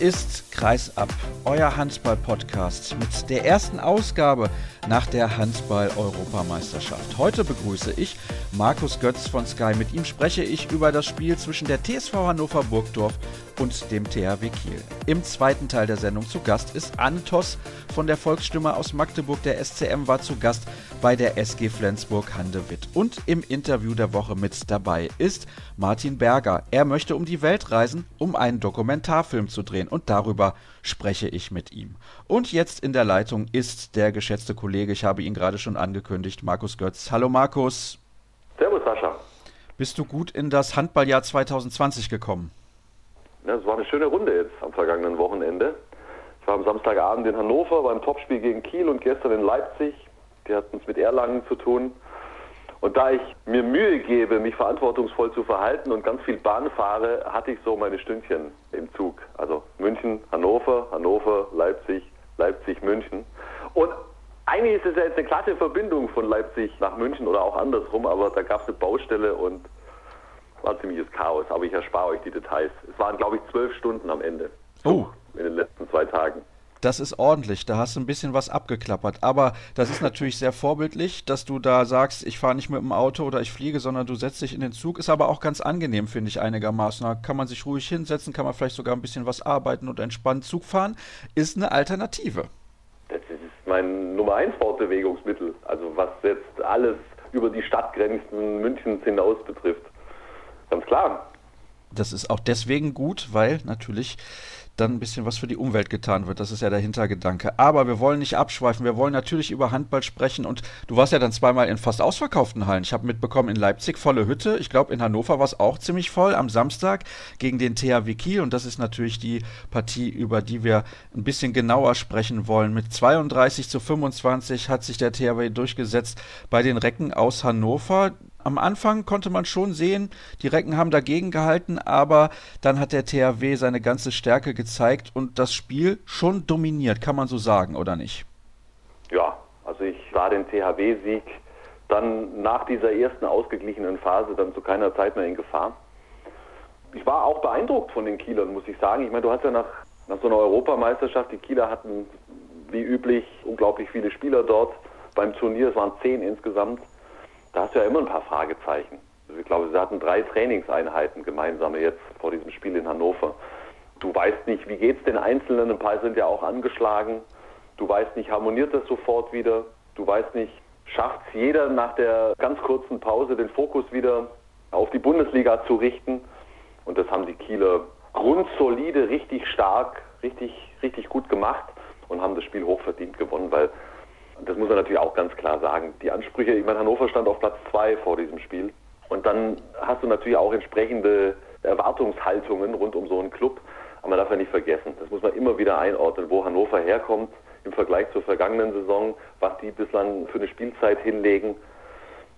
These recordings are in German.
ist Kreisab, euer Handball-Podcast mit der ersten Ausgabe nach der Handball-Europameisterschaft. Heute begrüße ich Markus Götz von Sky. Mit ihm spreche ich über das Spiel zwischen der TSV Hannover Burgdorf und dem THW Kiel. Im zweiten Teil der Sendung zu Gast ist Antos von der Volksstimme aus Magdeburg. Der SCM war zu Gast bei der SG Flensburg Handewitt. Und im Interview der Woche mit dabei ist Martin Berger. Er möchte um die Welt reisen, um einen Dokumentarfilm zu drehen. Und darüber spreche ich mit ihm. Und jetzt in der Leitung ist der geschätzte Kollege, ich habe ihn gerade schon angekündigt, Markus Götz. Hallo Markus. Servus Sascha. Bist du gut in das Handballjahr 2020 gekommen? Ja, es war eine schöne Runde jetzt am vergangenen Wochenende. Ich war am Samstagabend in Hannover beim Topspiel gegen Kiel und gestern in Leipzig. Die hatten es mit Erlangen zu tun. Und da ich mir Mühe gebe, mich verantwortungsvoll zu verhalten und ganz viel Bahn fahre, hatte ich so meine Stündchen im Zug. Also München, Hannover, Hannover, Leipzig, Leipzig, München. Und eigentlich ist es ja jetzt eine glatte Verbindung von Leipzig nach München oder auch andersrum, aber da gab es eine Baustelle und war ziemliches Chaos. Aber ich erspare euch die Details. Es waren, glaube ich, zwölf Stunden am Ende. Oh. In den letzten zwei Tagen das ist ordentlich. Da hast du ein bisschen was abgeklappert. Aber das ist natürlich sehr vorbildlich, dass du da sagst, ich fahre nicht mit dem Auto oder ich fliege, sondern du setzt dich in den Zug. Ist aber auch ganz angenehm, finde ich, einigermaßen. Da kann man sich ruhig hinsetzen, kann man vielleicht sogar ein bisschen was arbeiten und entspannt Zug fahren. Ist eine Alternative. Das ist mein Nummer eins Fortbewegungsmittel. Also was jetzt alles über die Stadtgrenzen Münchens hinaus betrifft. Ganz klar. Das ist auch deswegen gut, weil natürlich dann ein bisschen was für die Umwelt getan wird. Das ist ja der Hintergedanke. Aber wir wollen nicht abschweifen. Wir wollen natürlich über Handball sprechen. Und du warst ja dann zweimal in fast ausverkauften Hallen. Ich habe mitbekommen, in Leipzig volle Hütte. Ich glaube, in Hannover war es auch ziemlich voll am Samstag gegen den THW Kiel. Und das ist natürlich die Partie, über die wir ein bisschen genauer sprechen wollen. Mit 32 zu 25 hat sich der THW durchgesetzt bei den Recken aus Hannover am Anfang konnte man schon sehen, die Recken haben dagegen gehalten, aber dann hat der THW seine ganze Stärke gezeigt und das Spiel schon dominiert, kann man so sagen, oder nicht? Ja, also ich sah den THW-Sieg dann nach dieser ersten ausgeglichenen Phase dann zu keiner Zeit mehr in Gefahr. Ich war auch beeindruckt von den Kielern, muss ich sagen. Ich meine, du hast ja nach, nach so einer Europameisterschaft, die Kieler hatten wie üblich unglaublich viele Spieler dort beim Turnier, es waren zehn insgesamt da hast du ja immer ein paar Fragezeichen. Also ich glaube, sie hatten drei Trainingseinheiten gemeinsame jetzt vor diesem Spiel in Hannover. Du weißt nicht, wie geht es den Einzelnen, ein paar sind ja auch angeschlagen. Du weißt nicht, harmoniert das sofort wieder? Du weißt nicht, schafft es jeder nach der ganz kurzen Pause den Fokus wieder auf die Bundesliga zu richten? Und das haben die Kieler grundsolide, richtig stark, richtig, richtig gut gemacht und haben das Spiel hochverdient gewonnen, weil das muss man natürlich auch ganz klar sagen. Die Ansprüche, ich meine, Hannover stand auf Platz zwei vor diesem Spiel. Und dann hast du natürlich auch entsprechende Erwartungshaltungen rund um so einen Club. Aber man darf ja nicht vergessen, das muss man immer wieder einordnen, wo Hannover herkommt im Vergleich zur vergangenen Saison, was die bislang für eine Spielzeit hinlegen.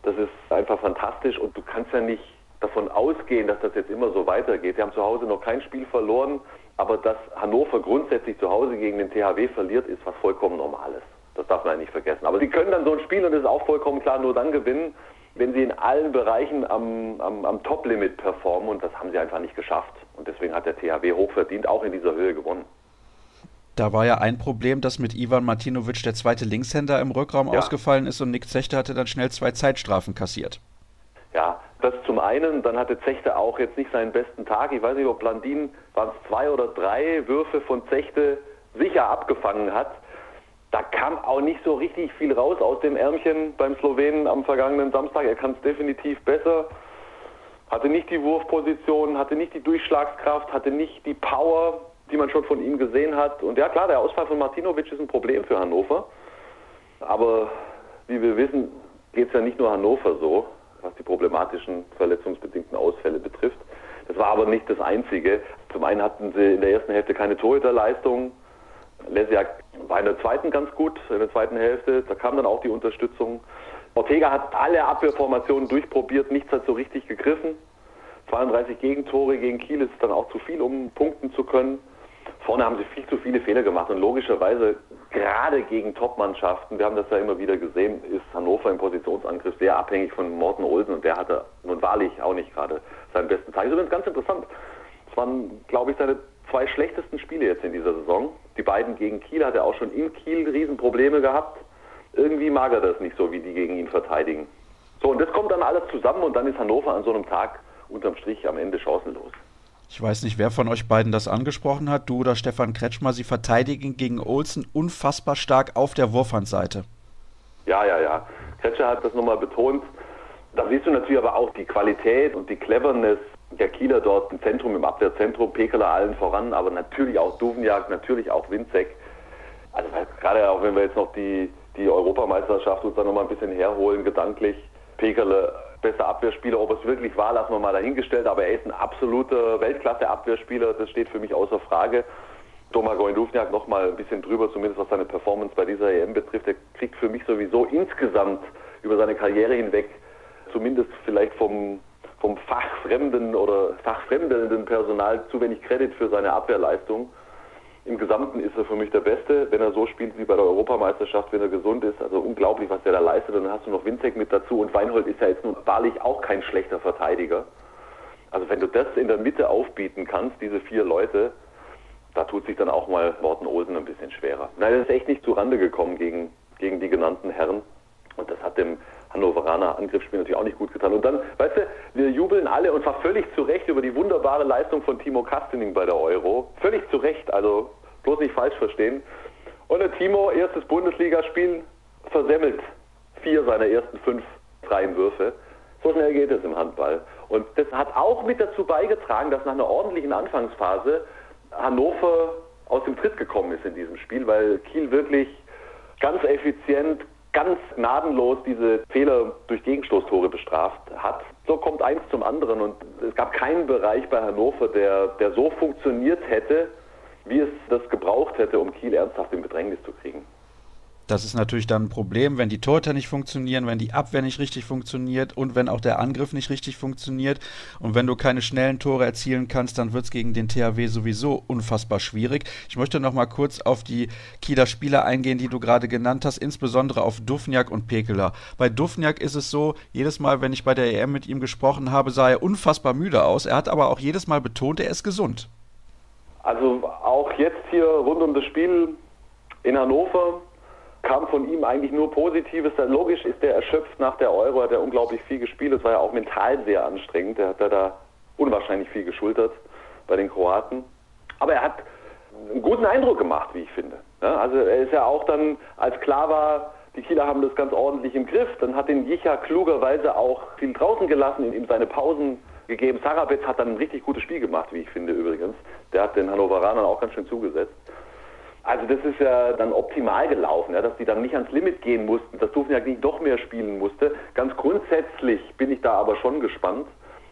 Das ist einfach fantastisch und du kannst ja nicht davon ausgehen, dass das jetzt immer so weitergeht. Sie haben zu Hause noch kein Spiel verloren, aber dass Hannover grundsätzlich zu Hause gegen den THW verliert, ist was vollkommen Normales. Das darf man ja nicht vergessen. Aber sie können dann so ein Spiel, und das ist auch vollkommen klar, nur dann gewinnen, wenn sie in allen Bereichen am, am, am Top-Limit performen. Und das haben sie einfach nicht geschafft. Und deswegen hat der THW hochverdient auch in dieser Höhe gewonnen. Da war ja ein Problem, dass mit Ivan Martinovic der zweite Linkshänder im Rückraum ja. ausgefallen ist und Nick Zechte hatte dann schnell zwei Zeitstrafen kassiert. Ja, das zum einen. Dann hatte Zechte auch jetzt nicht seinen besten Tag. Ich weiß nicht, ob Blandin waren es zwei oder drei Würfe von Zechte sicher abgefangen hat da kam auch nicht so richtig viel raus aus dem Ärmchen beim Slowenen am vergangenen Samstag. Er kann es definitiv besser. Hatte nicht die Wurfposition, hatte nicht die Durchschlagskraft, hatte nicht die Power, die man schon von ihm gesehen hat. Und ja klar, der Ausfall von Martinovic ist ein Problem für Hannover. Aber wie wir wissen, geht es ja nicht nur Hannover so, was die problematischen verletzungsbedingten Ausfälle betrifft. Das war aber nicht das Einzige. Zum einen hatten sie in der ersten Hälfte keine Torhüterleistung. Lesiak war in der zweiten ganz gut, in der zweiten Hälfte. Da kam dann auch die Unterstützung. Ortega hat alle Abwehrformationen durchprobiert, nichts hat so richtig gegriffen. 32 Gegentore gegen Kiel ist dann auch zu viel, um punkten zu können. Vorne haben sie viel zu viele Fehler gemacht und logischerweise gerade gegen Top-Mannschaften, wir haben das ja immer wieder gesehen, ist Hannover im Positionsangriff sehr abhängig von Morten Olsen und der hatte nun wahrlich auch nicht gerade seinen besten Tag. Das ist übrigens ganz interessant. Es waren, glaube ich, seine zwei schlechtesten Spiele jetzt in dieser Saison. Die beiden gegen Kiel hat er auch schon in Kiel Riesenprobleme gehabt. Irgendwie mag er das nicht so, wie die gegen ihn verteidigen. So, und das kommt dann alles zusammen und dann ist Hannover an so einem Tag unterm Strich am Ende chancenlos. Ich weiß nicht, wer von euch beiden das angesprochen hat, du oder Stefan Kretschmer. Sie verteidigen gegen Olsen unfassbar stark auf der Wurfhandseite. Ja, ja, ja. Kretscher hat das nochmal betont. Da siehst du natürlich aber auch die Qualität und die Cleverness der Kieler dort im Zentrum, im Abwehrzentrum, Pekeler allen voran, aber natürlich auch Duvenjag, natürlich auch Winzek. Also gerade auch wenn wir jetzt noch die, die Europameisterschaft uns da nochmal ein bisschen herholen, gedanklich, Pekerle besser Abwehrspieler. Ob es wirklich war, lassen wir mal dahingestellt. Aber er ist ein absoluter Weltklasse-Abwehrspieler. Das steht für mich außer Frage. Domagoj Duvniak noch mal ein bisschen drüber, zumindest was seine Performance bei dieser EM betrifft. Er kriegt für mich sowieso insgesamt über seine Karriere hinweg, zumindest vielleicht vom, vom fachfremden oder fachfremdelnden Personal zu wenig Kredit für seine Abwehrleistung. Im Gesamten ist er für mich der Beste, wenn er so spielt wie bei der Europameisterschaft, wenn er gesund ist. Also unglaublich, was der da leistet. Und dann hast du noch Winzek mit dazu und Weinhold ist ja jetzt nun wahrlich auch kein schlechter Verteidiger. Also wenn du das in der Mitte aufbieten kannst, diese vier Leute, da tut sich dann auch mal Morten Olsen ein bisschen schwerer. Nein, das ist echt nicht zu Rande gekommen gegen, gegen die genannten Herren. Und das hat dem Hannoveraner Angriffsspiel natürlich auch nicht gut getan. Und dann, weißt du, wir jubeln alle und zwar völlig zu Recht über die wunderbare Leistung von Timo Kastening bei der Euro. Völlig zu Recht, also bloß nicht falsch verstehen. Und der Timo, erstes Bundesligaspiel, versemmelt vier seiner ersten fünf freien Würfe. So schnell geht es im Handball. Und das hat auch mit dazu beigetragen, dass nach einer ordentlichen Anfangsphase Hannover aus dem Tritt gekommen ist in diesem Spiel, weil Kiel wirklich ganz effizient, ganz gnadenlos diese Fehler durch Gegenstoßtore bestraft hat. So kommt eins zum anderen und es gab keinen Bereich bei Hannover, der, der so funktioniert hätte, wie es das gebraucht hätte, um Kiel ernsthaft in Bedrängnis zu kriegen. Das ist natürlich dann ein Problem, wenn die Torhüter nicht funktionieren, wenn die Abwehr nicht richtig funktioniert und wenn auch der Angriff nicht richtig funktioniert. Und wenn du keine schnellen Tore erzielen kannst, dann wird es gegen den THW sowieso unfassbar schwierig. Ich möchte noch mal kurz auf die Kieler Spieler eingehen, die du gerade genannt hast, insbesondere auf Dufniak und Pekeler. Bei Dufniak ist es so, jedes Mal, wenn ich bei der EM mit ihm gesprochen habe, sah er unfassbar müde aus. Er hat aber auch jedes Mal betont, er ist gesund. Also auch jetzt hier rund um das Spiel in Hannover kam von ihm eigentlich nur Positives. Logisch ist er erschöpft nach der Euro, hat er unglaublich viel gespielt. Es war ja auch mental sehr anstrengend. Er hat da unwahrscheinlich viel geschultert bei den Kroaten. Aber er hat einen guten Eindruck gemacht, wie ich finde. Also er ist ja auch dann, als klar war, die Kieler haben das ganz ordentlich im Griff, dann hat den Jicha klugerweise auch viel draußen gelassen, ihm seine Pausen gegeben. Sarabetz hat dann ein richtig gutes Spiel gemacht, wie ich finde übrigens. Der hat den Hannoveranern auch ganz schön zugesetzt. Also das ist ja dann optimal gelaufen, ja, dass die dann nicht ans Limit gehen mussten, dass Dufniak nicht doch mehr spielen musste. Ganz grundsätzlich bin ich da aber schon gespannt.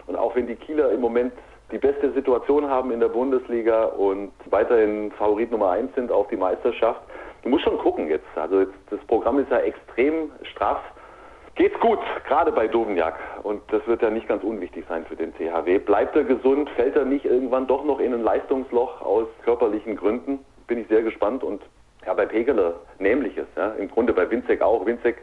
Und auch wenn die Kieler im Moment die beste Situation haben in der Bundesliga und weiterhin Favorit Nummer eins sind auf die Meisterschaft, du musst schon gucken jetzt. Also jetzt, das Programm ist ja extrem straff. Geht's gut, gerade bei Dovniak. Und das wird ja nicht ganz unwichtig sein für den CHW. Bleibt er gesund? Fällt er nicht irgendwann doch noch in ein Leistungsloch aus körperlichen Gründen? Bin ich sehr gespannt und ja, bei Pegeler nämliches, ja, im Grunde bei Winzek auch. Winzek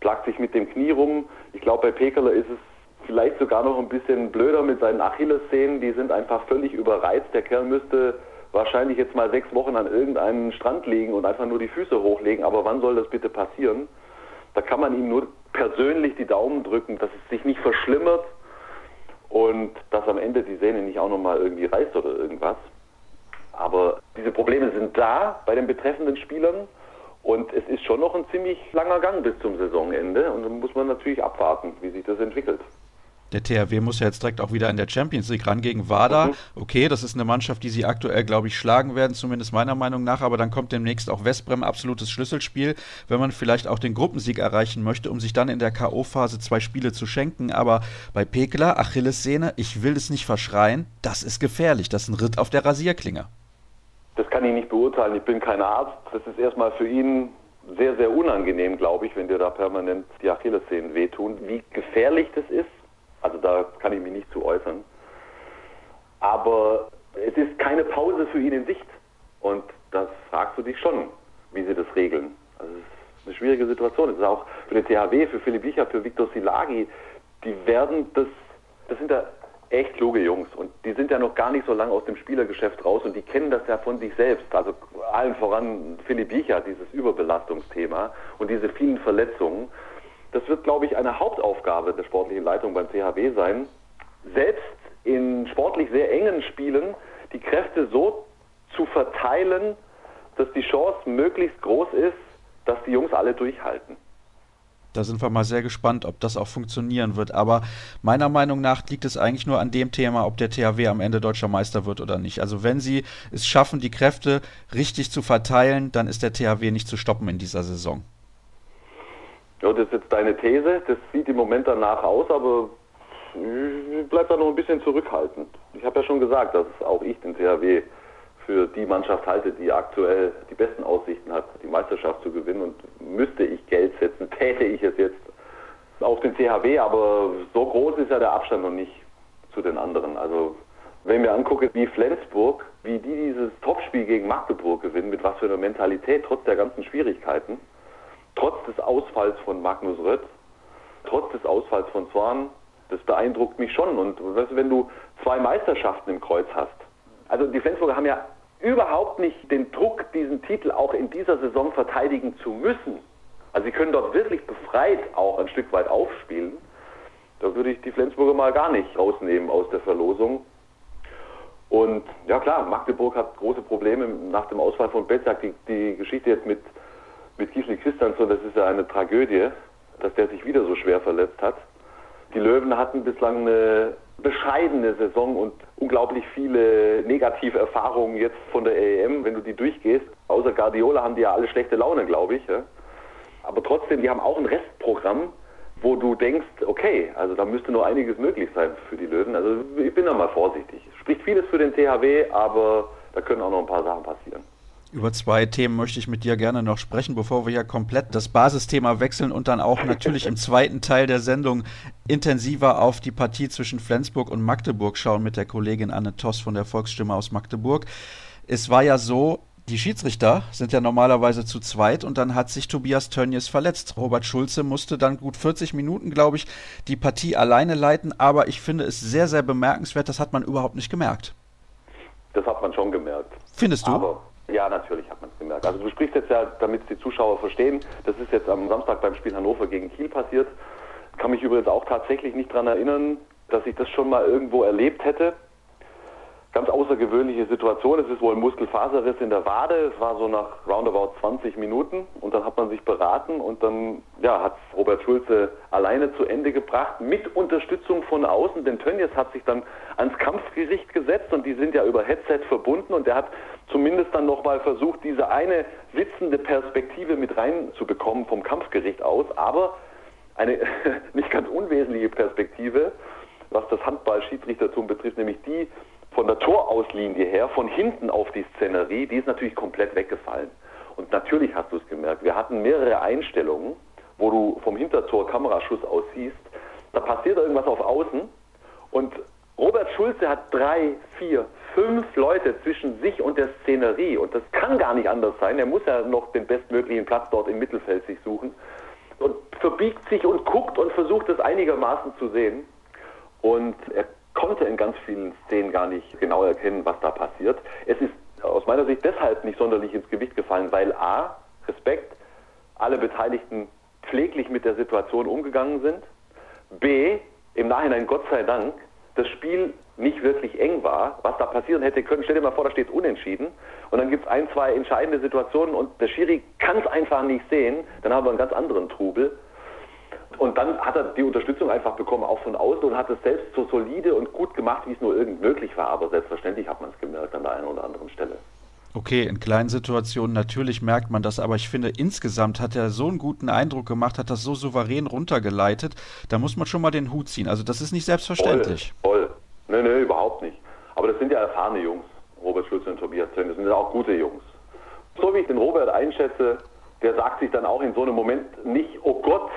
plagt sich mit dem Knie rum. Ich glaube, bei Pekeler ist es vielleicht sogar noch ein bisschen blöder mit seinen Achillessehnen. Die sind einfach völlig überreizt. Der Kerl müsste wahrscheinlich jetzt mal sechs Wochen an irgendeinem Strand liegen und einfach nur die Füße hochlegen. Aber wann soll das bitte passieren? Da kann man ihm nur persönlich die Daumen drücken, dass es sich nicht verschlimmert und dass am Ende die Sehne nicht auch nochmal irgendwie reißt oder irgendwas. Aber diese Probleme sind da bei den betreffenden Spielern und es ist schon noch ein ziemlich langer Gang bis zum Saisonende und dann muss man natürlich abwarten, wie sich das entwickelt. Der THW muss ja jetzt direkt auch wieder in der Champions League ran gegen WADA. Mhm. Okay, das ist eine Mannschaft, die sie aktuell, glaube ich, schlagen werden, zumindest meiner Meinung nach. Aber dann kommt demnächst auch Westbrem, absolutes Schlüsselspiel, wenn man vielleicht auch den Gruppensieg erreichen möchte, um sich dann in der K.O.-Phase zwei Spiele zu schenken. Aber bei Pekla, Achillessehne, ich will es nicht verschreien, das ist gefährlich. Das ist ein Ritt auf der Rasierklinge. Das kann ich nicht beurteilen. Ich bin kein Arzt. Das ist erstmal für ihn sehr, sehr unangenehm, glaube ich, wenn dir da permanent die Achillessehnen wehtun. Wie gefährlich das ist, also da kann ich mich nicht zu äußern. Aber es ist keine Pause für ihn in Sicht. Und das fragst du dich schon, wie sie das regeln. Also es ist eine schwierige Situation. Es ist auch für den THW, für Philipp Bicher, für Viktor Silagi, die werden das, das sind da echt kluge Jungs und die sind ja noch gar nicht so lange aus dem Spielergeschäft raus und die kennen das ja von sich selbst. Also allen voran Philipp Biecher, dieses Überbelastungsthema und diese vielen Verletzungen. Das wird, glaube ich, eine Hauptaufgabe der sportlichen Leitung beim CHW sein, selbst in sportlich sehr engen Spielen die Kräfte so zu verteilen, dass die Chance möglichst groß ist, dass die Jungs alle durchhalten. Da sind wir mal sehr gespannt, ob das auch funktionieren wird. Aber meiner Meinung nach liegt es eigentlich nur an dem Thema, ob der THW am Ende deutscher Meister wird oder nicht. Also wenn sie es schaffen, die Kräfte richtig zu verteilen, dann ist der THW nicht zu stoppen in dieser Saison. Ja, das ist jetzt deine These. Das sieht im Moment danach aus, aber ich bleibe da noch ein bisschen zurückhaltend. Ich habe ja schon gesagt, dass auch ich den THW für die Mannschaft halte, die aktuell die besten Aussichten hat, die Meisterschaft zu gewinnen. Und müsste ich Geld setzen, täte ich es jetzt auf den CHW, aber so groß ist ja der Abstand noch nicht zu den anderen. Also wenn wir angucken, wie Flensburg, wie die dieses Topspiel gegen Magdeburg gewinnen, mit was für einer Mentalität, trotz der ganzen Schwierigkeiten, trotz des Ausfalls von Magnus Rött, trotz des Ausfalls von Zorn, das beeindruckt mich schon. Und wenn du zwei Meisterschaften im Kreuz hast, also die Flensburger haben ja überhaupt nicht den Druck, diesen Titel auch in dieser Saison verteidigen zu müssen. Also sie können dort wirklich befreit auch ein Stück weit aufspielen. Da würde ich die Flensburger mal gar nicht rausnehmen aus der Verlosung. Und ja klar, Magdeburg hat große Probleme nach dem Ausfall von Betzak. Die, die Geschichte jetzt mit, mit Gisli Christiansson, das ist ja eine Tragödie, dass der sich wieder so schwer verletzt hat. Die Löwen hatten bislang eine bescheidene Saison und unglaublich viele negative Erfahrungen jetzt von der EM, wenn du die durchgehst. Außer Guardiola haben die ja alle schlechte Laune, glaube ich. Ja? Aber trotzdem, die haben auch ein Restprogramm, wo du denkst, okay, also da müsste nur einiges möglich sein für die Löwen. Also ich bin da mal vorsichtig. Spricht vieles für den THW, aber da können auch noch ein paar Sachen passieren. Über zwei Themen möchte ich mit dir gerne noch sprechen, bevor wir ja komplett das Basisthema wechseln und dann auch natürlich im zweiten Teil der Sendung intensiver auf die Partie zwischen Flensburg und Magdeburg schauen mit der Kollegin Anne Toss von der Volksstimme aus Magdeburg. Es war ja so, die Schiedsrichter sind ja normalerweise zu zweit und dann hat sich Tobias Tönnies verletzt. Robert Schulze musste dann gut 40 Minuten, glaube ich, die Partie alleine leiten, aber ich finde es sehr, sehr bemerkenswert, das hat man überhaupt nicht gemerkt. Das hat man schon gemerkt. Findest du? Aber ja, natürlich hat man es gemerkt. Also du sprichst jetzt ja, damit die Zuschauer verstehen, das ist jetzt am Samstag beim Spiel Hannover gegen Kiel passiert. Kann mich übrigens auch tatsächlich nicht daran erinnern, dass ich das schon mal irgendwo erlebt hätte ganz außergewöhnliche Situation. Es ist wohl ein Muskelfaserriss in der Wade. Es war so nach roundabout 20 Minuten und dann hat man sich beraten und dann ja, hat Robert Schulze alleine zu Ende gebracht mit Unterstützung von außen. Denn Tönnies hat sich dann ans Kampfgericht gesetzt und die sind ja über Headset verbunden und er hat zumindest dann nochmal versucht, diese eine sitzende Perspektive mit reinzubekommen vom Kampfgericht aus. Aber eine nicht ganz unwesentliche Perspektive, was das Handball-Schiedsrichtertum betrifft, nämlich die, von der Torauslinie her, von hinten auf die Szenerie, die ist natürlich komplett weggefallen. Und natürlich hast du es gemerkt, wir hatten mehrere Einstellungen, wo du vom Hintertor Kameraschuss aus siehst, da passiert irgendwas auf Außen und Robert Schulze hat drei, vier, fünf Leute zwischen sich und der Szenerie und das kann gar nicht anders sein. Er muss ja noch den bestmöglichen Platz dort im Mittelfeld sich suchen und verbiegt sich und guckt und versucht es einigermaßen zu sehen. Und er konnte in ganz vielen Szenen gar nicht genau erkennen, was da passiert. Es ist aus meiner Sicht deshalb nicht sonderlich ins Gewicht gefallen, weil A, Respekt, alle Beteiligten pfleglich mit der Situation umgegangen sind. B, im Nachhinein Gott sei Dank, das Spiel nicht wirklich eng war. Was da passieren hätte können, stell dir mal vor, da steht unentschieden und dann gibt es ein, zwei entscheidende Situationen und der Schiri kann es einfach nicht sehen, dann haben wir einen ganz anderen Trubel. Und dann hat er die Unterstützung einfach bekommen, auch von außen, und hat es selbst so solide und gut gemacht, wie es nur irgend möglich war. Aber selbstverständlich hat man es gemerkt an der einen oder anderen Stelle. Okay, in kleinen Situationen natürlich merkt man das, aber ich finde, insgesamt hat er so einen guten Eindruck gemacht, hat das so souverän runtergeleitet. Da muss man schon mal den Hut ziehen. Also, das ist nicht selbstverständlich. Voll, voll. Nee, nee, überhaupt nicht. Aber das sind ja erfahrene Jungs, Robert Schulze und Tobias Zöhn. Das sind ja auch gute Jungs. So wie ich den Robert einschätze, der sagt sich dann auch in so einem Moment nicht, oh Gott,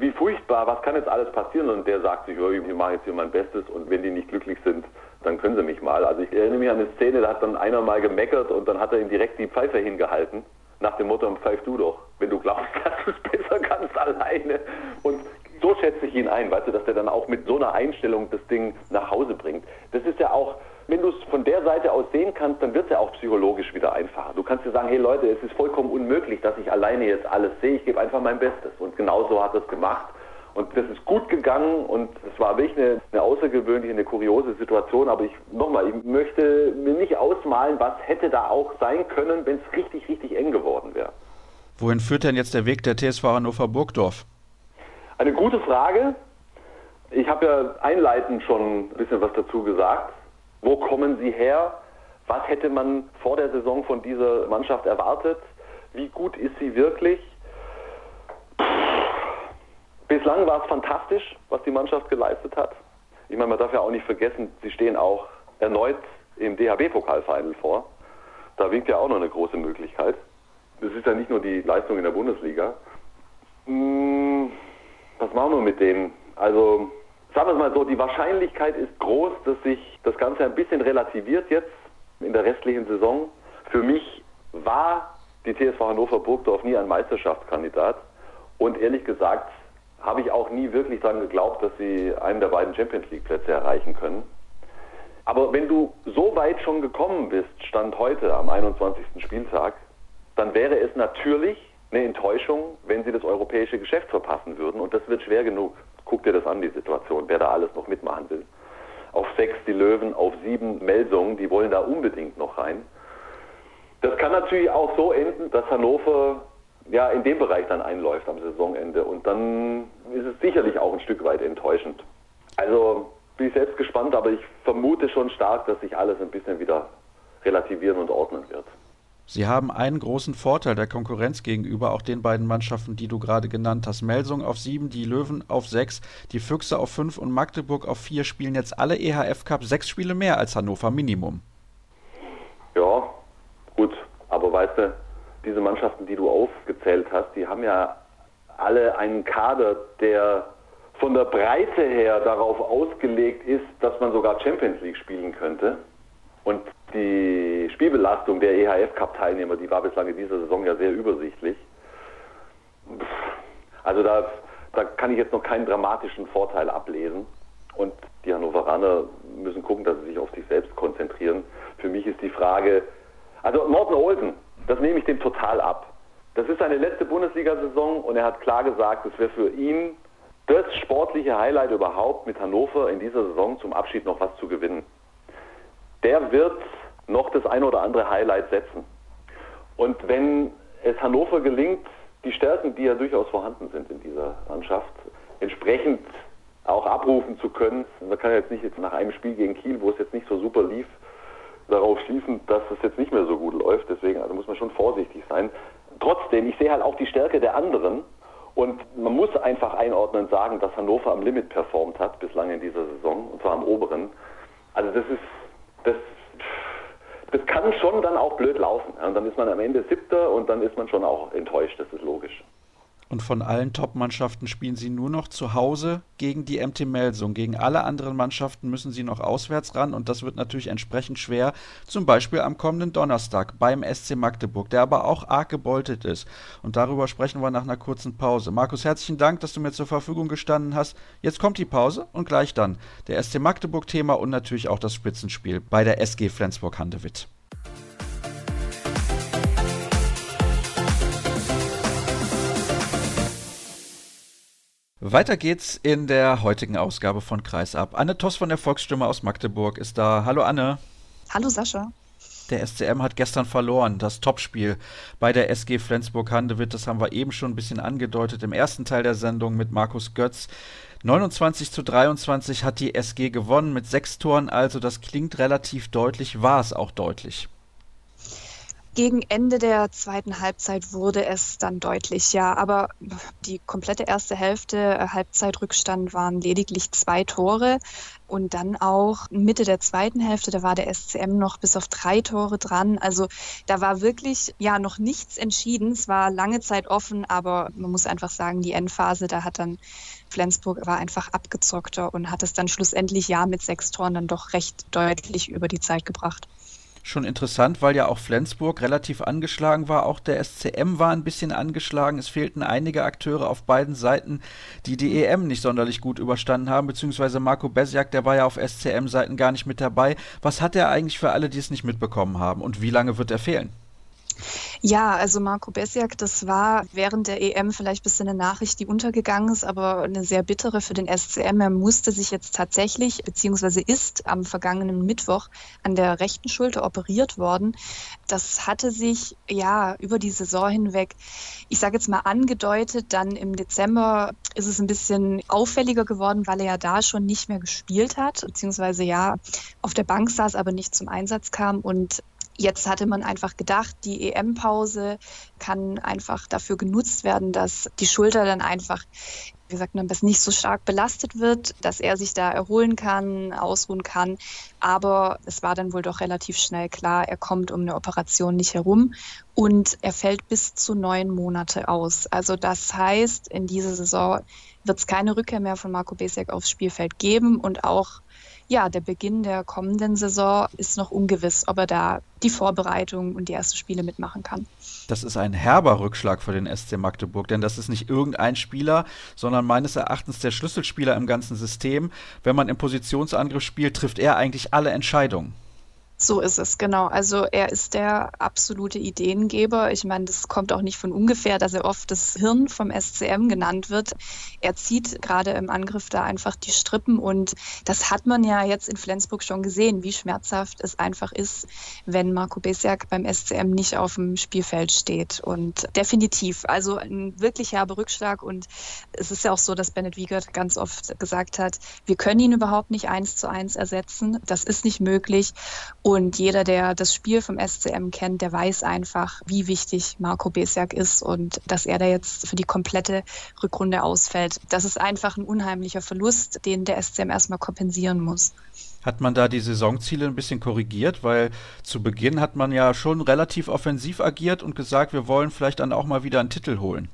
wie furchtbar, was kann jetzt alles passieren? Und der sagt sich, oh, ich mache jetzt hier mein Bestes und wenn die nicht glücklich sind, dann können sie mich mal. Also ich erinnere mich an eine Szene, da hat dann einer mal gemeckert und dann hat er ihm direkt die Pfeife hingehalten, nach dem Motto, pfeif du doch, wenn du glaubst, dass du es besser kannst alleine. Und so schätze ich ihn ein, weißt du, dass er dann auch mit so einer Einstellung das Ding nach Hause bringt. Das ist ja auch, wenn du es von der Seite aus sehen kannst, dann wird es ja auch psychologisch wieder einfacher. Du kannst dir sagen, hey Leute, es ist vollkommen unmöglich, dass ich alleine jetzt alles sehe. Ich gebe einfach mein Bestes. Und genauso hat er es gemacht. Und das ist gut gegangen und es war wirklich eine, eine, außergewöhnliche, eine kuriose Situation. Aber ich nochmal, ich möchte mir nicht ausmalen, was hätte da auch sein können, wenn es richtig, richtig eng geworden wäre. Wohin führt denn jetzt der Weg der TSV Hannover Burgdorf? Eine gute Frage. Ich habe ja einleitend schon ein bisschen was dazu gesagt. Wo kommen sie her? Was hätte man vor der Saison von dieser Mannschaft erwartet? Wie gut ist sie wirklich? Bislang war es fantastisch, was die Mannschaft geleistet hat. Ich meine, man darf ja auch nicht vergessen, sie stehen auch erneut im DHB-Pokalfinal vor. Da winkt ja auch noch eine große Möglichkeit. Das ist ja nicht nur die Leistung in der Bundesliga. Hm, was machen wir mit denen? Also sagen wir es mal so, die Wahrscheinlichkeit ist groß, dass sich das Ganze ein bisschen relativiert jetzt in der restlichen Saison. Für mich war die TSV Hannover Burgdorf nie ein Meisterschaftskandidat und ehrlich gesagt habe ich auch nie wirklich daran geglaubt, dass sie einen der beiden Champions League Plätze erreichen können. Aber wenn du so weit schon gekommen bist, Stand heute am 21. Spieltag, dann wäre es natürlich eine Enttäuschung, wenn sie das europäische Geschäft verpassen würden. Und das wird schwer genug. Guck dir das an, die Situation, wer da alles noch mitmachen will. Auf sechs die Löwen, auf sieben Melsungen, die wollen da unbedingt noch rein. Das kann natürlich auch so enden, dass Hannover ja in dem Bereich dann einläuft am Saisonende. Und dann ist es sicherlich auch ein Stück weit enttäuschend. Also bin ich selbst gespannt, aber ich vermute schon stark, dass sich alles ein bisschen wieder relativieren und ordnen wird. Sie haben einen großen Vorteil der Konkurrenz gegenüber auch den beiden Mannschaften, die du gerade genannt hast. Melsung auf sieben, die Löwen auf sechs, die Füchse auf fünf und Magdeburg auf vier spielen jetzt alle EHF Cup sechs Spiele mehr als Hannover Minimum. Ja, gut, aber weißt du, diese Mannschaften, die du aufgezählt hast, die haben ja alle einen Kader, der von der Breite her darauf ausgelegt ist, dass man sogar Champions League spielen könnte. Und die Spielbelastung der EHF-Cup-Teilnehmer, die war bislang in dieser Saison ja sehr übersichtlich. Also da, da kann ich jetzt noch keinen dramatischen Vorteil ablesen. Und die Hannoveraner müssen gucken, dass sie sich auf sich selbst konzentrieren. Für mich ist die Frage, also Morten Olsen, das nehme ich dem total ab. Das ist seine letzte Bundesliga-Saison und er hat klar gesagt, es wäre für ihn das sportliche Highlight überhaupt, mit Hannover in dieser Saison zum Abschied noch was zu gewinnen. Der wird noch das ein oder andere Highlight setzen. Und wenn es Hannover gelingt, die Stärken, die ja durchaus vorhanden sind in dieser Mannschaft, entsprechend auch abrufen zu können. Man kann jetzt nicht jetzt nach einem Spiel gegen Kiel, wo es jetzt nicht so super lief, darauf schließen, dass es jetzt nicht mehr so gut läuft. Deswegen also muss man schon vorsichtig sein. Trotzdem, ich sehe halt auch die Stärke der anderen und man muss einfach einordnen sagen, dass Hannover am Limit performt hat bislang in dieser Saison und zwar am oberen. Also das ist das das kann schon dann auch blöd laufen. Und dann ist man am Ende Siebter und dann ist man schon auch enttäuscht, das ist logisch. Und von allen Top-Mannschaften spielen sie nur noch zu Hause gegen die MT Melsung. Gegen alle anderen Mannschaften müssen sie noch auswärts ran und das wird natürlich entsprechend schwer. Zum Beispiel am kommenden Donnerstag beim SC Magdeburg, der aber auch arg gebeutelt ist. Und darüber sprechen wir nach einer kurzen Pause. Markus, herzlichen Dank, dass du mir zur Verfügung gestanden hast. Jetzt kommt die Pause und gleich dann der SC Magdeburg-Thema und natürlich auch das Spitzenspiel bei der SG Flensburg-Handewitt. Weiter geht's in der heutigen Ausgabe von Kreisab. Anne Toss von der Volksstimme aus Magdeburg ist da. Hallo Anne. Hallo Sascha. Der SCM hat gestern verloren, das Topspiel bei der SG Flensburg-Handewitt. Das haben wir eben schon ein bisschen angedeutet im ersten Teil der Sendung mit Markus Götz. 29 zu 23 hat die SG gewonnen mit sechs Toren, also das klingt relativ deutlich, war es auch deutlich. Gegen Ende der zweiten Halbzeit wurde es dann deutlich, ja. Aber die komplette erste Hälfte, äh, Halbzeitrückstand waren lediglich zwei Tore. Und dann auch Mitte der zweiten Hälfte, da war der SCM noch bis auf drei Tore dran. Also da war wirklich ja noch nichts entschieden. Es war lange Zeit offen, aber man muss einfach sagen, die Endphase, da hat dann Flensburg war einfach abgezockter und hat es dann schlussendlich ja mit sechs Toren dann doch recht deutlich über die Zeit gebracht. Schon interessant, weil ja auch Flensburg relativ angeschlagen war. Auch der SCM war ein bisschen angeschlagen. Es fehlten einige Akteure auf beiden Seiten, die die EM nicht sonderlich gut überstanden haben. Beziehungsweise Marco Besjak, der war ja auf SCM-Seiten gar nicht mit dabei. Was hat er eigentlich für alle, die es nicht mitbekommen haben? Und wie lange wird er fehlen? Ja, also Marco Besiak, das war während der EM vielleicht ein bisschen eine Nachricht, die untergegangen ist, aber eine sehr bittere für den SCM. Er musste sich jetzt tatsächlich, beziehungsweise ist am vergangenen Mittwoch an der rechten Schulter operiert worden. Das hatte sich ja über die Saison hinweg, ich sage jetzt mal angedeutet, dann im Dezember ist es ein bisschen auffälliger geworden, weil er ja da schon nicht mehr gespielt hat, beziehungsweise ja auf der Bank saß, aber nicht zum Einsatz kam. Und Jetzt hatte man einfach gedacht, die EM-Pause kann einfach dafür genutzt werden, dass die Schulter dann einfach, wie sagt man, das nicht so stark belastet wird, dass er sich da erholen kann, ausruhen kann. Aber es war dann wohl doch relativ schnell klar, er kommt um eine Operation nicht herum und er fällt bis zu neun Monate aus. Also das heißt, in dieser Saison wird es keine Rückkehr mehr von Marco Besiak aufs Spielfeld geben und auch ja, der Beginn der kommenden Saison ist noch ungewiss, ob er da die Vorbereitung und die ersten Spiele mitmachen kann. Das ist ein herber Rückschlag für den SC Magdeburg, denn das ist nicht irgendein Spieler, sondern meines Erachtens der Schlüsselspieler im ganzen System. Wenn man im Positionsangriff spielt, trifft er eigentlich alle Entscheidungen. So ist es, genau. Also er ist der absolute Ideengeber. Ich meine, das kommt auch nicht von ungefähr, dass er oft das Hirn vom SCM genannt wird. Er zieht gerade im Angriff da einfach die Strippen und das hat man ja jetzt in Flensburg schon gesehen, wie schmerzhaft es einfach ist, wenn Marco Besiak beim SCM nicht auf dem Spielfeld steht. Und definitiv, also ein wirklich herber Rückschlag und es ist ja auch so, dass Bennett Wiegert ganz oft gesagt hat, wir können ihn überhaupt nicht eins zu eins ersetzen. Das ist nicht möglich. Jeder, der das Spiel vom SCM kennt, der weiß einfach, wie wichtig Marco Besiak ist und dass er da jetzt für die komplette Rückrunde ausfällt. Das ist einfach ein unheimlicher Verlust, den der SCM erstmal kompensieren muss. Hat man da die Saisonziele ein bisschen korrigiert? Weil zu Beginn hat man ja schon relativ offensiv agiert und gesagt, wir wollen vielleicht dann auch mal wieder einen Titel holen.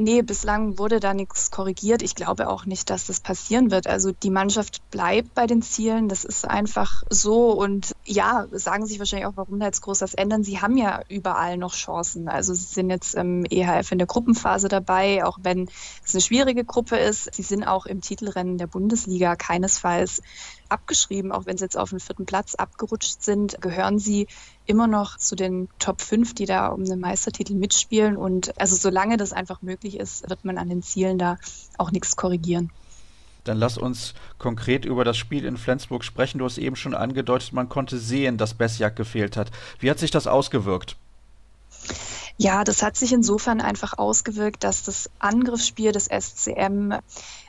Nee, bislang wurde da nichts korrigiert. Ich glaube auch nicht, dass das passieren wird. Also die Mannschaft bleibt bei den Zielen. Das ist einfach so. Und ja, sagen sich wahrscheinlich auch, warum da jetzt groß was ändern. Sie haben ja überall noch Chancen. Also sie sind jetzt im EHF in der Gruppenphase dabei, auch wenn es eine schwierige Gruppe ist. Sie sind auch im Titelrennen der Bundesliga keinesfalls abgeschrieben, auch wenn sie jetzt auf den vierten Platz abgerutscht sind, gehören sie immer noch zu den Top 5, die da um den Meistertitel mitspielen. Und also solange das einfach möglich ist, wird man an den Zielen da auch nichts korrigieren. Dann lass uns konkret über das Spiel in Flensburg sprechen. Du hast eben schon angedeutet, man konnte sehen, dass Besjak gefehlt hat. Wie hat sich das ausgewirkt? Ja, das hat sich insofern einfach ausgewirkt, dass das Angriffsspiel des SCM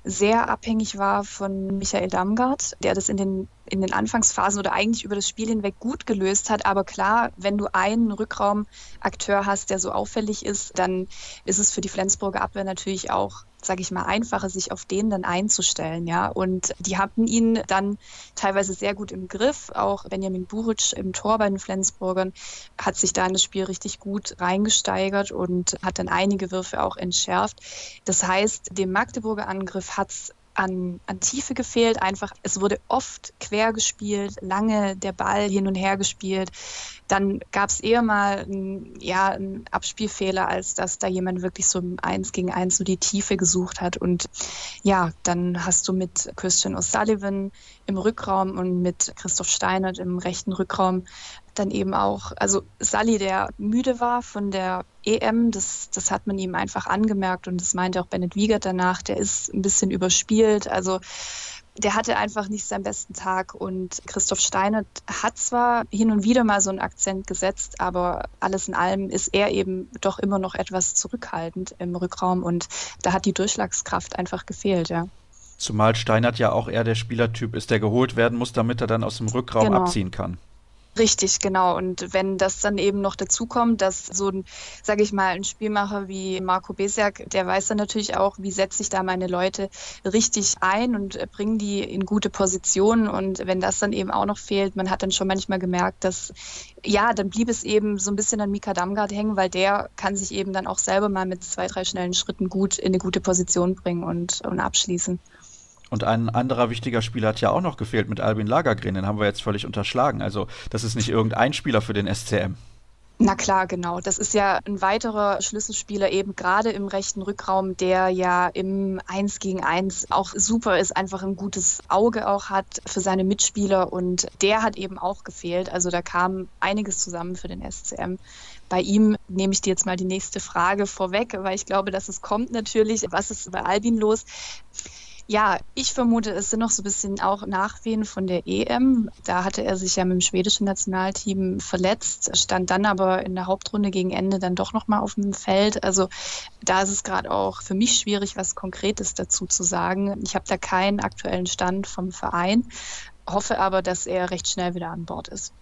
sehr abhängig war von Michael Damgard, der das in den, in den Anfangsphasen oder eigentlich über das Spiel hinweg gut gelöst hat. Aber klar, wenn du einen Rückraumakteur hast, der so auffällig ist, dann ist es für die Flensburger Abwehr natürlich auch sage ich mal, einfacher, sich auf den dann einzustellen, ja. Und die hatten ihn dann teilweise sehr gut im Griff. Auch Benjamin Buric im Tor bei den Flensburgern hat sich da in das Spiel richtig gut reingesteigert und hat dann einige Würfe auch entschärft. Das heißt, dem Magdeburger Angriff hat es an, an Tiefe gefehlt. Einfach, es wurde oft quer gespielt, lange der Ball hin und her gespielt. Dann gab es eher mal ein, ja, einen Abspielfehler, als dass da jemand wirklich so eins gegen eins so die Tiefe gesucht hat. Und ja, dann hast du mit Christian O'Sullivan im Rückraum und mit Christoph Steinert im rechten Rückraum dann eben auch, also Sally, der müde war von der EM, das, das hat man ihm einfach angemerkt und das meinte auch Bennett Wiegert danach, der ist ein bisschen überspielt, also der hatte einfach nicht seinen besten Tag und Christoph Steiner hat zwar hin und wieder mal so einen Akzent gesetzt, aber alles in allem ist er eben doch immer noch etwas zurückhaltend im Rückraum und da hat die Durchschlagskraft einfach gefehlt, ja. Zumal Steinert ja auch eher der Spielertyp ist, der geholt werden muss, damit er dann aus dem Rückraum genau. abziehen kann. Richtig, genau. Und wenn das dann eben noch dazu kommt, dass so ein, sage ich mal, ein Spielmacher wie Marco Besiak, der weiß dann natürlich auch, wie setze ich da meine Leute richtig ein und bringe die in gute Positionen. Und wenn das dann eben auch noch fehlt, man hat dann schon manchmal gemerkt, dass ja, dann blieb es eben so ein bisschen an Mika Damgard hängen, weil der kann sich eben dann auch selber mal mit zwei, drei schnellen Schritten gut in eine gute Position bringen und, und abschließen. Und ein anderer wichtiger Spieler hat ja auch noch gefehlt mit Albin Lagergren, den haben wir jetzt völlig unterschlagen. Also das ist nicht irgendein Spieler für den SCM. Na klar, genau. Das ist ja ein weiterer Schlüsselspieler eben gerade im rechten Rückraum, der ja im 1 gegen 1 auch super ist, einfach ein gutes Auge auch hat für seine Mitspieler und der hat eben auch gefehlt. Also da kam einiges zusammen für den SCM. Bei ihm nehme ich dir jetzt mal die nächste Frage vorweg, weil ich glaube, dass es kommt natürlich. Was ist bei Albin los? Ja, ich vermute, es sind noch so ein bisschen auch Nachwehen von der EM. Da hatte er sich ja mit dem schwedischen Nationalteam verletzt, stand dann aber in der Hauptrunde gegen Ende dann doch nochmal auf dem Feld. Also da ist es gerade auch für mich schwierig, was Konkretes dazu zu sagen. Ich habe da keinen aktuellen Stand vom Verein, hoffe aber, dass er recht schnell wieder an Bord ist.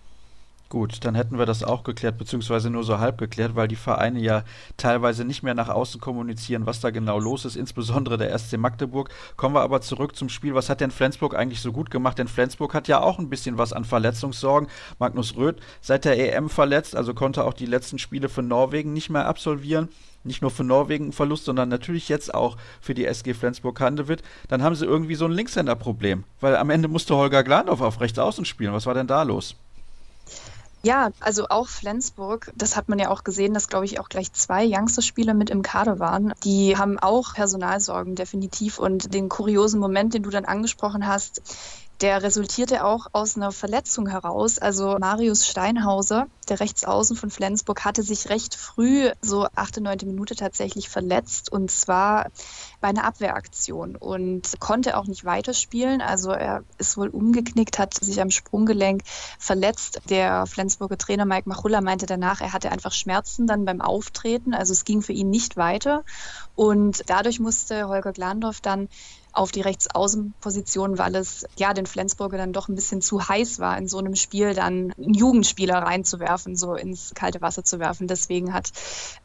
Gut, dann hätten wir das auch geklärt, beziehungsweise nur so halb geklärt, weil die Vereine ja teilweise nicht mehr nach außen kommunizieren, was da genau los ist, insbesondere der SC Magdeburg. Kommen wir aber zurück zum Spiel. Was hat denn Flensburg eigentlich so gut gemacht? Denn Flensburg hat ja auch ein bisschen was an Verletzungssorgen. Magnus Röth seit der EM verletzt, also konnte auch die letzten Spiele für Norwegen nicht mehr absolvieren nicht nur für Norwegen ein Verlust, sondern natürlich jetzt auch für die SG Flensburg-Handewitt, dann haben sie irgendwie so ein Linkshänder-Problem. Weil am Ende musste Holger Glandorf auf rechts außen spielen. Was war denn da los? Ja, also auch Flensburg, das hat man ja auch gesehen, dass, glaube ich, auch gleich zwei Youngster-Spieler mit im Kader waren. Die haben auch Personalsorgen, definitiv. Und den kuriosen Moment, den du dann angesprochen hast, der resultierte auch aus einer Verletzung heraus. Also Marius Steinhauser, der Rechtsaußen von Flensburg, hatte sich recht früh, so achte, neunte Minute tatsächlich verletzt und zwar bei einer Abwehraktion und konnte auch nicht weiterspielen. Also er ist wohl umgeknickt, hat sich am Sprunggelenk verletzt. Der Flensburger Trainer Mike Machulla meinte danach, er hatte einfach Schmerzen dann beim Auftreten. Also es ging für ihn nicht weiter und dadurch musste Holger Glandorf dann auf die Rechtsaußenposition, weil es ja den Flensburger dann doch ein bisschen zu heiß war, in so einem Spiel dann einen Jugendspieler reinzuwerfen, so ins kalte Wasser zu werfen. Deswegen hat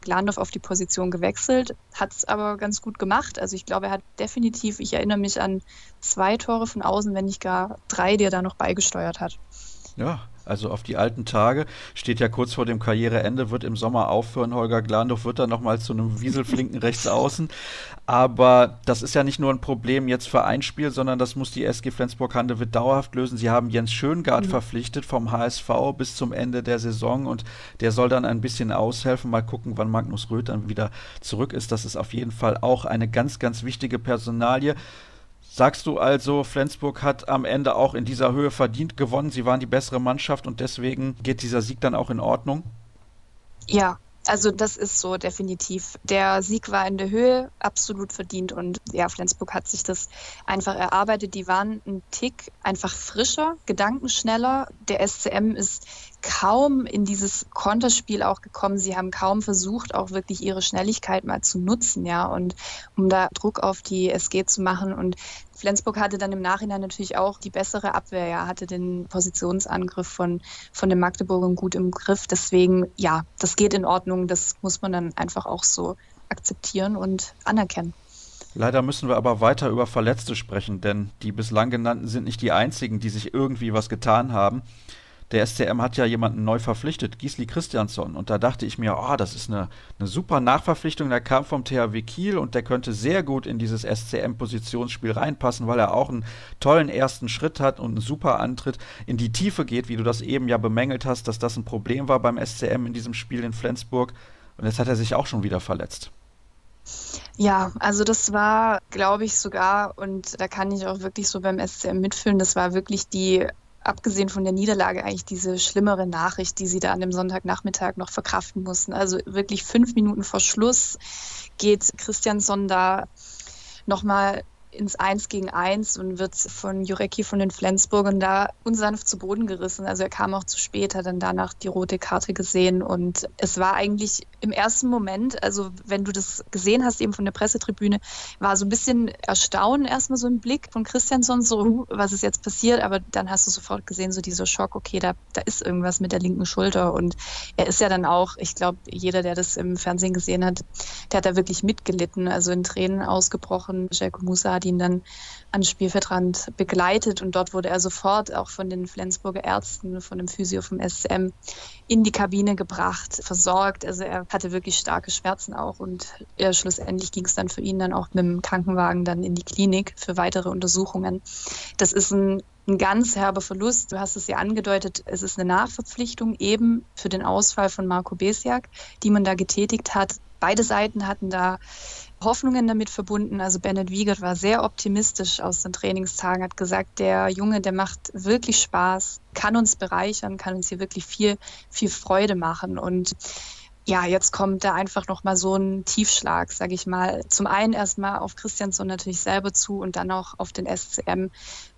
Glandorf auf die Position gewechselt, hat es aber ganz gut gemacht. Also ich glaube, er hat definitiv, ich erinnere mich an zwei Tore von außen, wenn nicht gar drei, die er da noch beigesteuert hat. Ja, also auf die alten Tage, steht ja kurz vor dem Karriereende, wird im Sommer aufhören. Holger Glandorf wird dann nochmal zu einem Wieselflinken rechts außen. Aber das ist ja nicht nur ein Problem jetzt für ein Spiel, sondern das muss die SG Flensburg-Handewitt dauerhaft lösen. Sie haben Jens Schöngard mhm. verpflichtet vom HSV bis zum Ende der Saison und der soll dann ein bisschen aushelfen. Mal gucken, wann Magnus Röth dann wieder zurück ist. Das ist auf jeden Fall auch eine ganz, ganz wichtige Personalie. Sagst du also, Flensburg hat am Ende auch in dieser Höhe verdient gewonnen, sie waren die bessere Mannschaft und deswegen geht dieser Sieg dann auch in Ordnung? Ja, also das ist so definitiv. Der Sieg war in der Höhe absolut verdient und ja, Flensburg hat sich das einfach erarbeitet. Die waren ein Tick einfach frischer, gedankenschneller. Der SCM ist kaum in dieses Konterspiel auch gekommen. Sie haben kaum versucht, auch wirklich ihre Schnelligkeit mal zu nutzen, ja, und um da Druck auf die SG zu machen. Und Flensburg hatte dann im Nachhinein natürlich auch die bessere Abwehr, ja, hatte den Positionsangriff von, von den Magdeburgern gut im Griff. Deswegen, ja, das geht in Ordnung. Das muss man dann einfach auch so akzeptieren und anerkennen. Leider müssen wir aber weiter über Verletzte sprechen, denn die bislang genannten sind nicht die einzigen, die sich irgendwie was getan haben der SCM hat ja jemanden neu verpflichtet, Gisli Christiansson. Und da dachte ich mir, oh, das ist eine, eine super Nachverpflichtung. Der kam vom THW Kiel und der könnte sehr gut in dieses SCM-Positionsspiel reinpassen, weil er auch einen tollen ersten Schritt hat und einen super Antritt in die Tiefe geht, wie du das eben ja bemängelt hast, dass das ein Problem war beim SCM in diesem Spiel in Flensburg. Und jetzt hat er sich auch schon wieder verletzt. Ja, also das war, glaube ich, sogar, und da kann ich auch wirklich so beim SCM mitfühlen, das war wirklich die abgesehen von der Niederlage eigentlich diese schlimmere Nachricht, die sie da an dem Sonntagnachmittag noch verkraften mussten. Also wirklich fünf Minuten vor Schluss geht Christiansson da nochmal ins Eins gegen Eins und wird von Jurecki von den Flensburgern da unsanft zu Boden gerissen. Also er kam auch zu spät, hat dann danach die rote Karte gesehen und es war eigentlich im ersten Moment, also wenn du das gesehen hast, eben von der Pressetribüne, war so ein bisschen Erstaunen erstmal so ein Blick von Christiansson, so was ist jetzt passiert, aber dann hast du sofort gesehen, so dieser Schock, okay, da, da ist irgendwas mit der linken Schulter und er ist ja dann auch, ich glaube, jeder, der das im Fernsehen gesehen hat, der hat da wirklich mitgelitten, also in Tränen ausgebrochen. Jelko Musa hat hat ihn dann an Spielfeldrand begleitet und dort wurde er sofort auch von den Flensburger Ärzten, von dem Physio vom SCM in die Kabine gebracht, versorgt. Also er hatte wirklich starke Schmerzen auch und ja, schlussendlich ging es dann für ihn dann auch mit dem Krankenwagen dann in die Klinik für weitere Untersuchungen. Das ist ein ein ganz herber Verlust. Du hast es ja angedeutet, es ist eine Nachverpflichtung eben für den Ausfall von Marco Besiak, die man da getätigt hat. Beide Seiten hatten da Hoffnungen damit verbunden. Also Bennett Wiegert war sehr optimistisch aus den Trainingstagen, hat gesagt, der Junge, der macht wirklich Spaß, kann uns bereichern, kann uns hier wirklich viel, viel Freude machen. Und ja, jetzt kommt da einfach nochmal so ein Tiefschlag, sage ich mal. Zum einen erstmal auf Christiansson natürlich selber zu und dann auch auf den SCM.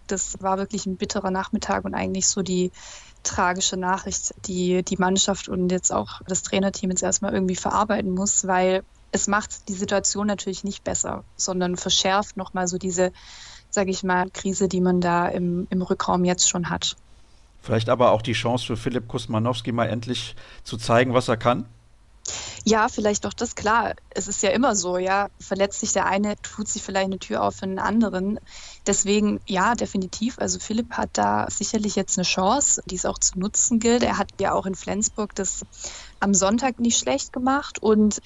Das war wirklich ein bitterer Nachmittag und eigentlich so die tragische Nachricht, die die Mannschaft und jetzt auch das Trainerteam jetzt erstmal irgendwie verarbeiten muss, weil es macht die Situation natürlich nicht besser, sondern verschärft nochmal so diese, sage ich mal, Krise, die man da im, im Rückraum jetzt schon hat. Vielleicht aber auch die Chance für Philipp Kusmanowski mal endlich zu zeigen, was er kann? Ja, vielleicht doch das klar. Es ist ja immer so, ja. Verletzt sich der eine, tut sich vielleicht eine Tür auf für einen anderen. Deswegen, ja, definitiv. Also Philipp hat da sicherlich jetzt eine Chance, die es auch zu nutzen gilt. Er hat ja auch in Flensburg das am Sonntag nicht schlecht gemacht und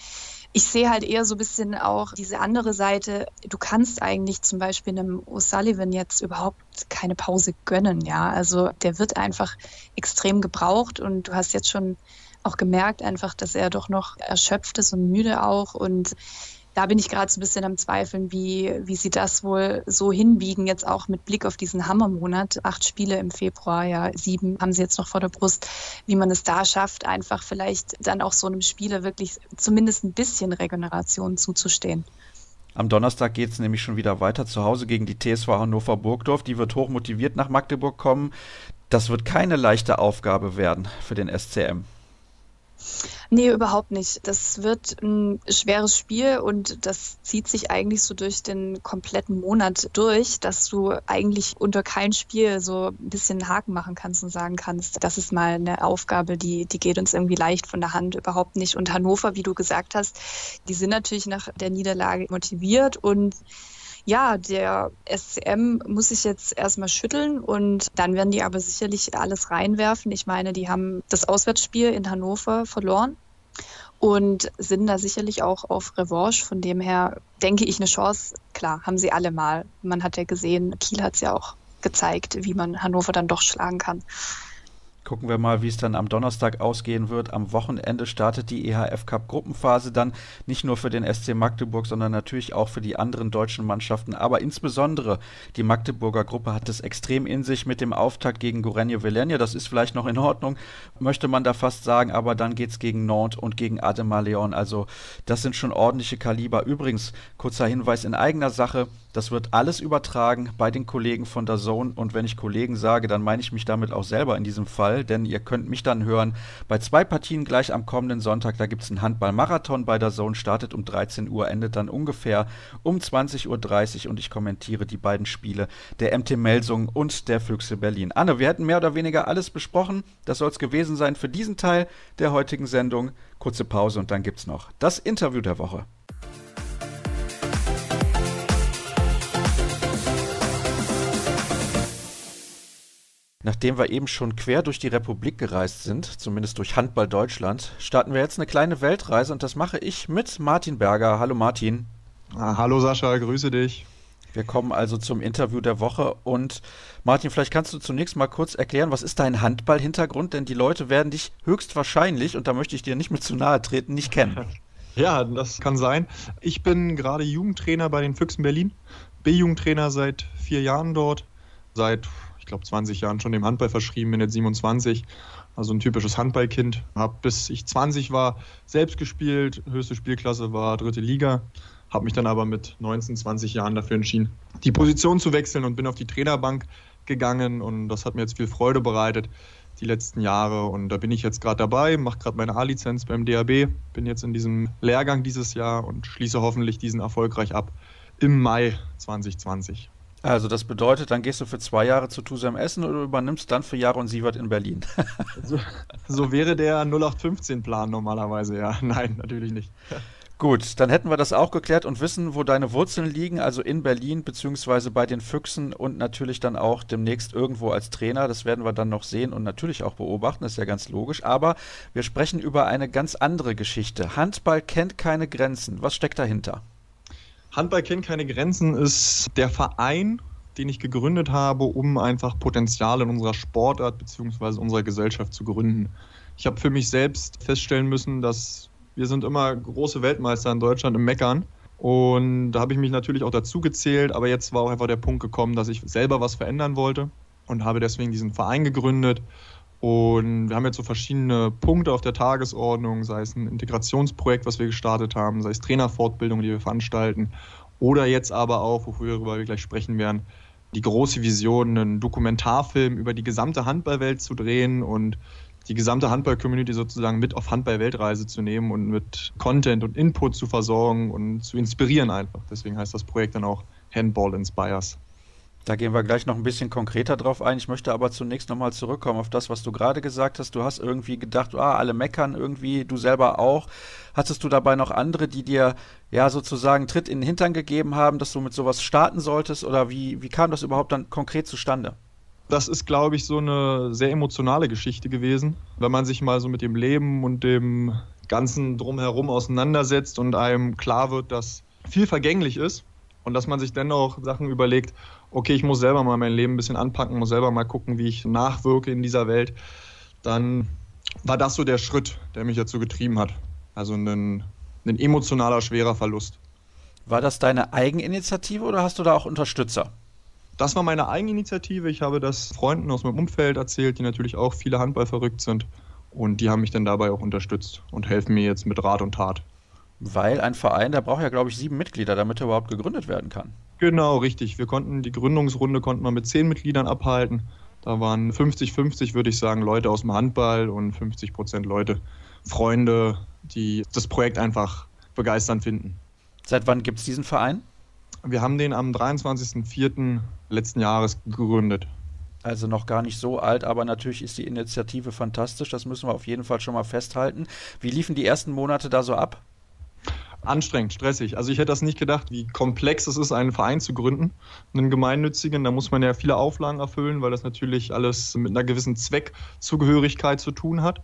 ich sehe halt eher so ein bisschen auch diese andere Seite. Du kannst eigentlich zum Beispiel einem O'Sullivan jetzt überhaupt keine Pause gönnen, ja. Also der wird einfach extrem gebraucht und du hast jetzt schon auch gemerkt einfach, dass er doch noch erschöpft ist und müde auch. Und da bin ich gerade so ein bisschen am Zweifeln, wie, wie sie das wohl so hinbiegen, jetzt auch mit Blick auf diesen Hammermonat. Acht Spiele im Februar, ja, sieben haben sie jetzt noch vor der Brust, wie man es da schafft, einfach vielleicht dann auch so einem Spieler wirklich zumindest ein bisschen Regeneration zuzustehen. Am Donnerstag geht es nämlich schon wieder weiter zu Hause gegen die TSV Hannover Burgdorf. Die wird hoch motiviert nach Magdeburg kommen. Das wird keine leichte Aufgabe werden für den SCM. Nee, überhaupt nicht. Das wird ein schweres Spiel und das zieht sich eigentlich so durch den kompletten Monat durch, dass du eigentlich unter kein Spiel so ein bisschen Haken machen kannst und sagen kannst, das ist mal eine Aufgabe, die, die geht uns irgendwie leicht von der Hand, überhaupt nicht. Und Hannover, wie du gesagt hast, die sind natürlich nach der Niederlage motiviert und ja, der SCM muss sich jetzt erstmal schütteln und dann werden die aber sicherlich alles reinwerfen. Ich meine, die haben das Auswärtsspiel in Hannover verloren und sind da sicherlich auch auf Revanche. Von dem her denke ich eine Chance. Klar, haben sie alle mal. Man hat ja gesehen, Kiel hat es ja auch gezeigt, wie man Hannover dann doch schlagen kann. Gucken wir mal, wie es dann am Donnerstag ausgehen wird. Am Wochenende startet die EHF Cup Gruppenphase dann nicht nur für den SC Magdeburg, sondern natürlich auch für die anderen deutschen Mannschaften. Aber insbesondere die Magdeburger Gruppe hat es extrem in sich mit dem Auftakt gegen Gorenje Velenje. Das ist vielleicht noch in Ordnung, möchte man da fast sagen. Aber dann geht es gegen Nantes und gegen Ademar Leon. Also das sind schon ordentliche Kaliber. Übrigens, kurzer Hinweis in eigener Sache. Das wird alles übertragen bei den Kollegen von der Zone. Und wenn ich Kollegen sage, dann meine ich mich damit auch selber in diesem Fall, denn ihr könnt mich dann hören bei zwei Partien gleich am kommenden Sonntag. Da gibt es einen Handball-Marathon bei der Zone, startet um 13 Uhr, endet dann ungefähr um 20.30 Uhr und ich kommentiere die beiden Spiele der MT Melsung und der Füchse Berlin. Anne, wir hätten mehr oder weniger alles besprochen. Das soll es gewesen sein für diesen Teil der heutigen Sendung. Kurze Pause und dann gibt es noch das Interview der Woche. Nachdem wir eben schon quer durch die Republik gereist sind, zumindest durch Handball Deutschland, starten wir jetzt eine kleine Weltreise und das mache ich mit Martin Berger. Hallo Martin. Ah, hallo Sascha, grüße dich. Wir kommen also zum Interview der Woche und Martin, vielleicht kannst du zunächst mal kurz erklären, was ist dein Handball-Hintergrund, denn die Leute werden dich höchstwahrscheinlich, und da möchte ich dir nicht mit zu nahe treten, nicht kennen. Ja, das kann sein. Ich bin gerade Jugendtrainer bei den Füchsen Berlin, B-Jugendtrainer seit vier Jahren dort, seit glaube, 20 Jahren schon dem Handball verschrieben, bin jetzt 27. Also ein typisches Handballkind. Habe bis ich 20 war selbst gespielt, höchste Spielklasse war dritte Liga. Habe mich dann aber mit 19, 20 Jahren dafür entschieden, die Position zu wechseln und bin auf die Trainerbank gegangen. Und das hat mir jetzt viel Freude bereitet die letzten Jahre. Und da bin ich jetzt gerade dabei, mache gerade meine A-Lizenz beim DAB, bin jetzt in diesem Lehrgang dieses Jahr und schließe hoffentlich diesen erfolgreich ab im Mai 2020. Also das bedeutet, dann gehst du für zwei Jahre zu Tusem Essen oder übernimmst dann für Jahre und Sievert in Berlin. so, so wäre der 0815-Plan normalerweise, ja. Nein, natürlich nicht. Gut, dann hätten wir das auch geklärt und wissen, wo deine Wurzeln liegen, also in Berlin beziehungsweise bei den Füchsen und natürlich dann auch demnächst irgendwo als Trainer. Das werden wir dann noch sehen und natürlich auch beobachten, das ist ja ganz logisch. Aber wir sprechen über eine ganz andere Geschichte. Handball kennt keine Grenzen. Was steckt dahinter? Handball kennt keine Grenzen ist der Verein, den ich gegründet habe, um einfach Potenzial in unserer Sportart beziehungsweise unserer Gesellschaft zu gründen. Ich habe für mich selbst feststellen müssen, dass wir sind immer große Weltmeister in Deutschland im Meckern. Und da habe ich mich natürlich auch dazu gezählt, aber jetzt war auch einfach der Punkt gekommen, dass ich selber was verändern wollte und habe deswegen diesen Verein gegründet. Und wir haben jetzt so verschiedene Punkte auf der Tagesordnung, sei es ein Integrationsprojekt, was wir gestartet haben, sei es Trainerfortbildung, die wir veranstalten, oder jetzt aber auch, worüber wir gleich sprechen werden, die große Vision, einen Dokumentarfilm über die gesamte Handballwelt zu drehen und die gesamte Handball-Community sozusagen mit auf Handball-Weltreise zu nehmen und mit Content und Input zu versorgen und zu inspirieren einfach. Deswegen heißt das Projekt dann auch Handball Inspires. Da gehen wir gleich noch ein bisschen konkreter drauf ein. Ich möchte aber zunächst nochmal zurückkommen auf das, was du gerade gesagt hast. Du hast irgendwie gedacht, ah, alle meckern irgendwie, du selber auch. Hattest du dabei noch andere, die dir ja sozusagen Tritt in den Hintern gegeben haben, dass du mit sowas starten solltest? Oder wie, wie kam das überhaupt dann konkret zustande? das ist, glaube ich, so eine sehr emotionale Geschichte gewesen. Wenn man sich mal so mit dem Leben und dem Ganzen drumherum auseinandersetzt und einem klar wird, dass viel vergänglich ist und dass man sich dennoch Sachen überlegt, okay, ich muss selber mal mein Leben ein bisschen anpacken, muss selber mal gucken, wie ich nachwirke in dieser Welt, dann war das so der Schritt, der mich dazu getrieben hat. Also ein, ein emotionaler, schwerer Verlust. War das deine Eigeninitiative oder hast du da auch Unterstützer? Das war meine Eigeninitiative. Ich habe das Freunden aus meinem Umfeld erzählt, die natürlich auch viele Handball verrückt sind. Und die haben mich dann dabei auch unterstützt und helfen mir jetzt mit Rat und Tat. Weil ein Verein, der braucht ja, glaube ich, sieben Mitglieder, damit er überhaupt gegründet werden kann. Genau, richtig. Wir konnten die Gründungsrunde konnten wir mit zehn Mitgliedern abhalten. Da waren 50-50, würde ich sagen, Leute aus dem Handball und 50 Prozent Leute, Freunde, die das Projekt einfach begeisternd finden. Seit wann gibt es diesen Verein? Wir haben den am 23.04. letzten Jahres gegründet. Also noch gar nicht so alt, aber natürlich ist die Initiative fantastisch. Das müssen wir auf jeden Fall schon mal festhalten. Wie liefen die ersten Monate da so ab? Anstrengend, stressig. Also ich hätte das nicht gedacht, wie komplex es ist, einen Verein zu gründen. Einen gemeinnützigen, da muss man ja viele Auflagen erfüllen, weil das natürlich alles mit einer gewissen Zweckzugehörigkeit zu tun hat.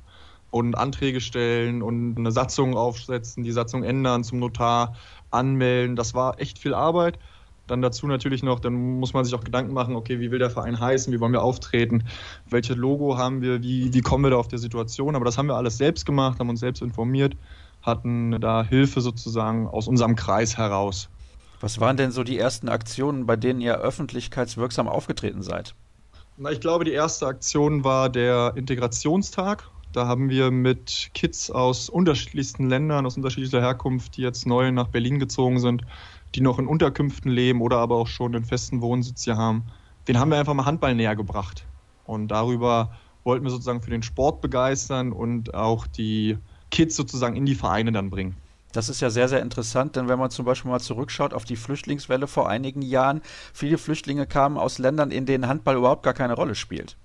Und Anträge stellen und eine Satzung aufsetzen, die Satzung ändern, zum Notar anmelden. Das war echt viel Arbeit. Dann dazu natürlich noch, dann muss man sich auch Gedanken machen, okay, wie will der Verein heißen, wie wollen wir auftreten, welches Logo haben wir, wie, wie kommen wir da auf der Situation. Aber das haben wir alles selbst gemacht, haben uns selbst informiert, hatten da Hilfe sozusagen aus unserem Kreis heraus. Was waren denn so die ersten Aktionen, bei denen ihr öffentlichkeitswirksam aufgetreten seid? Na, ich glaube, die erste Aktion war der Integrationstag. Da haben wir mit Kids aus unterschiedlichsten Ländern, aus unterschiedlicher Herkunft, die jetzt neu nach Berlin gezogen sind, die noch in Unterkünften leben oder aber auch schon einen festen Wohnsitz hier haben, den haben wir einfach mal Handball näher gebracht. Und darüber wollten wir sozusagen für den Sport begeistern und auch die Kids sozusagen in die Vereine dann bringen. Das ist ja sehr, sehr interessant, denn wenn man zum Beispiel mal zurückschaut auf die Flüchtlingswelle vor einigen Jahren, viele Flüchtlinge kamen aus Ländern, in denen Handball überhaupt gar keine Rolle spielt.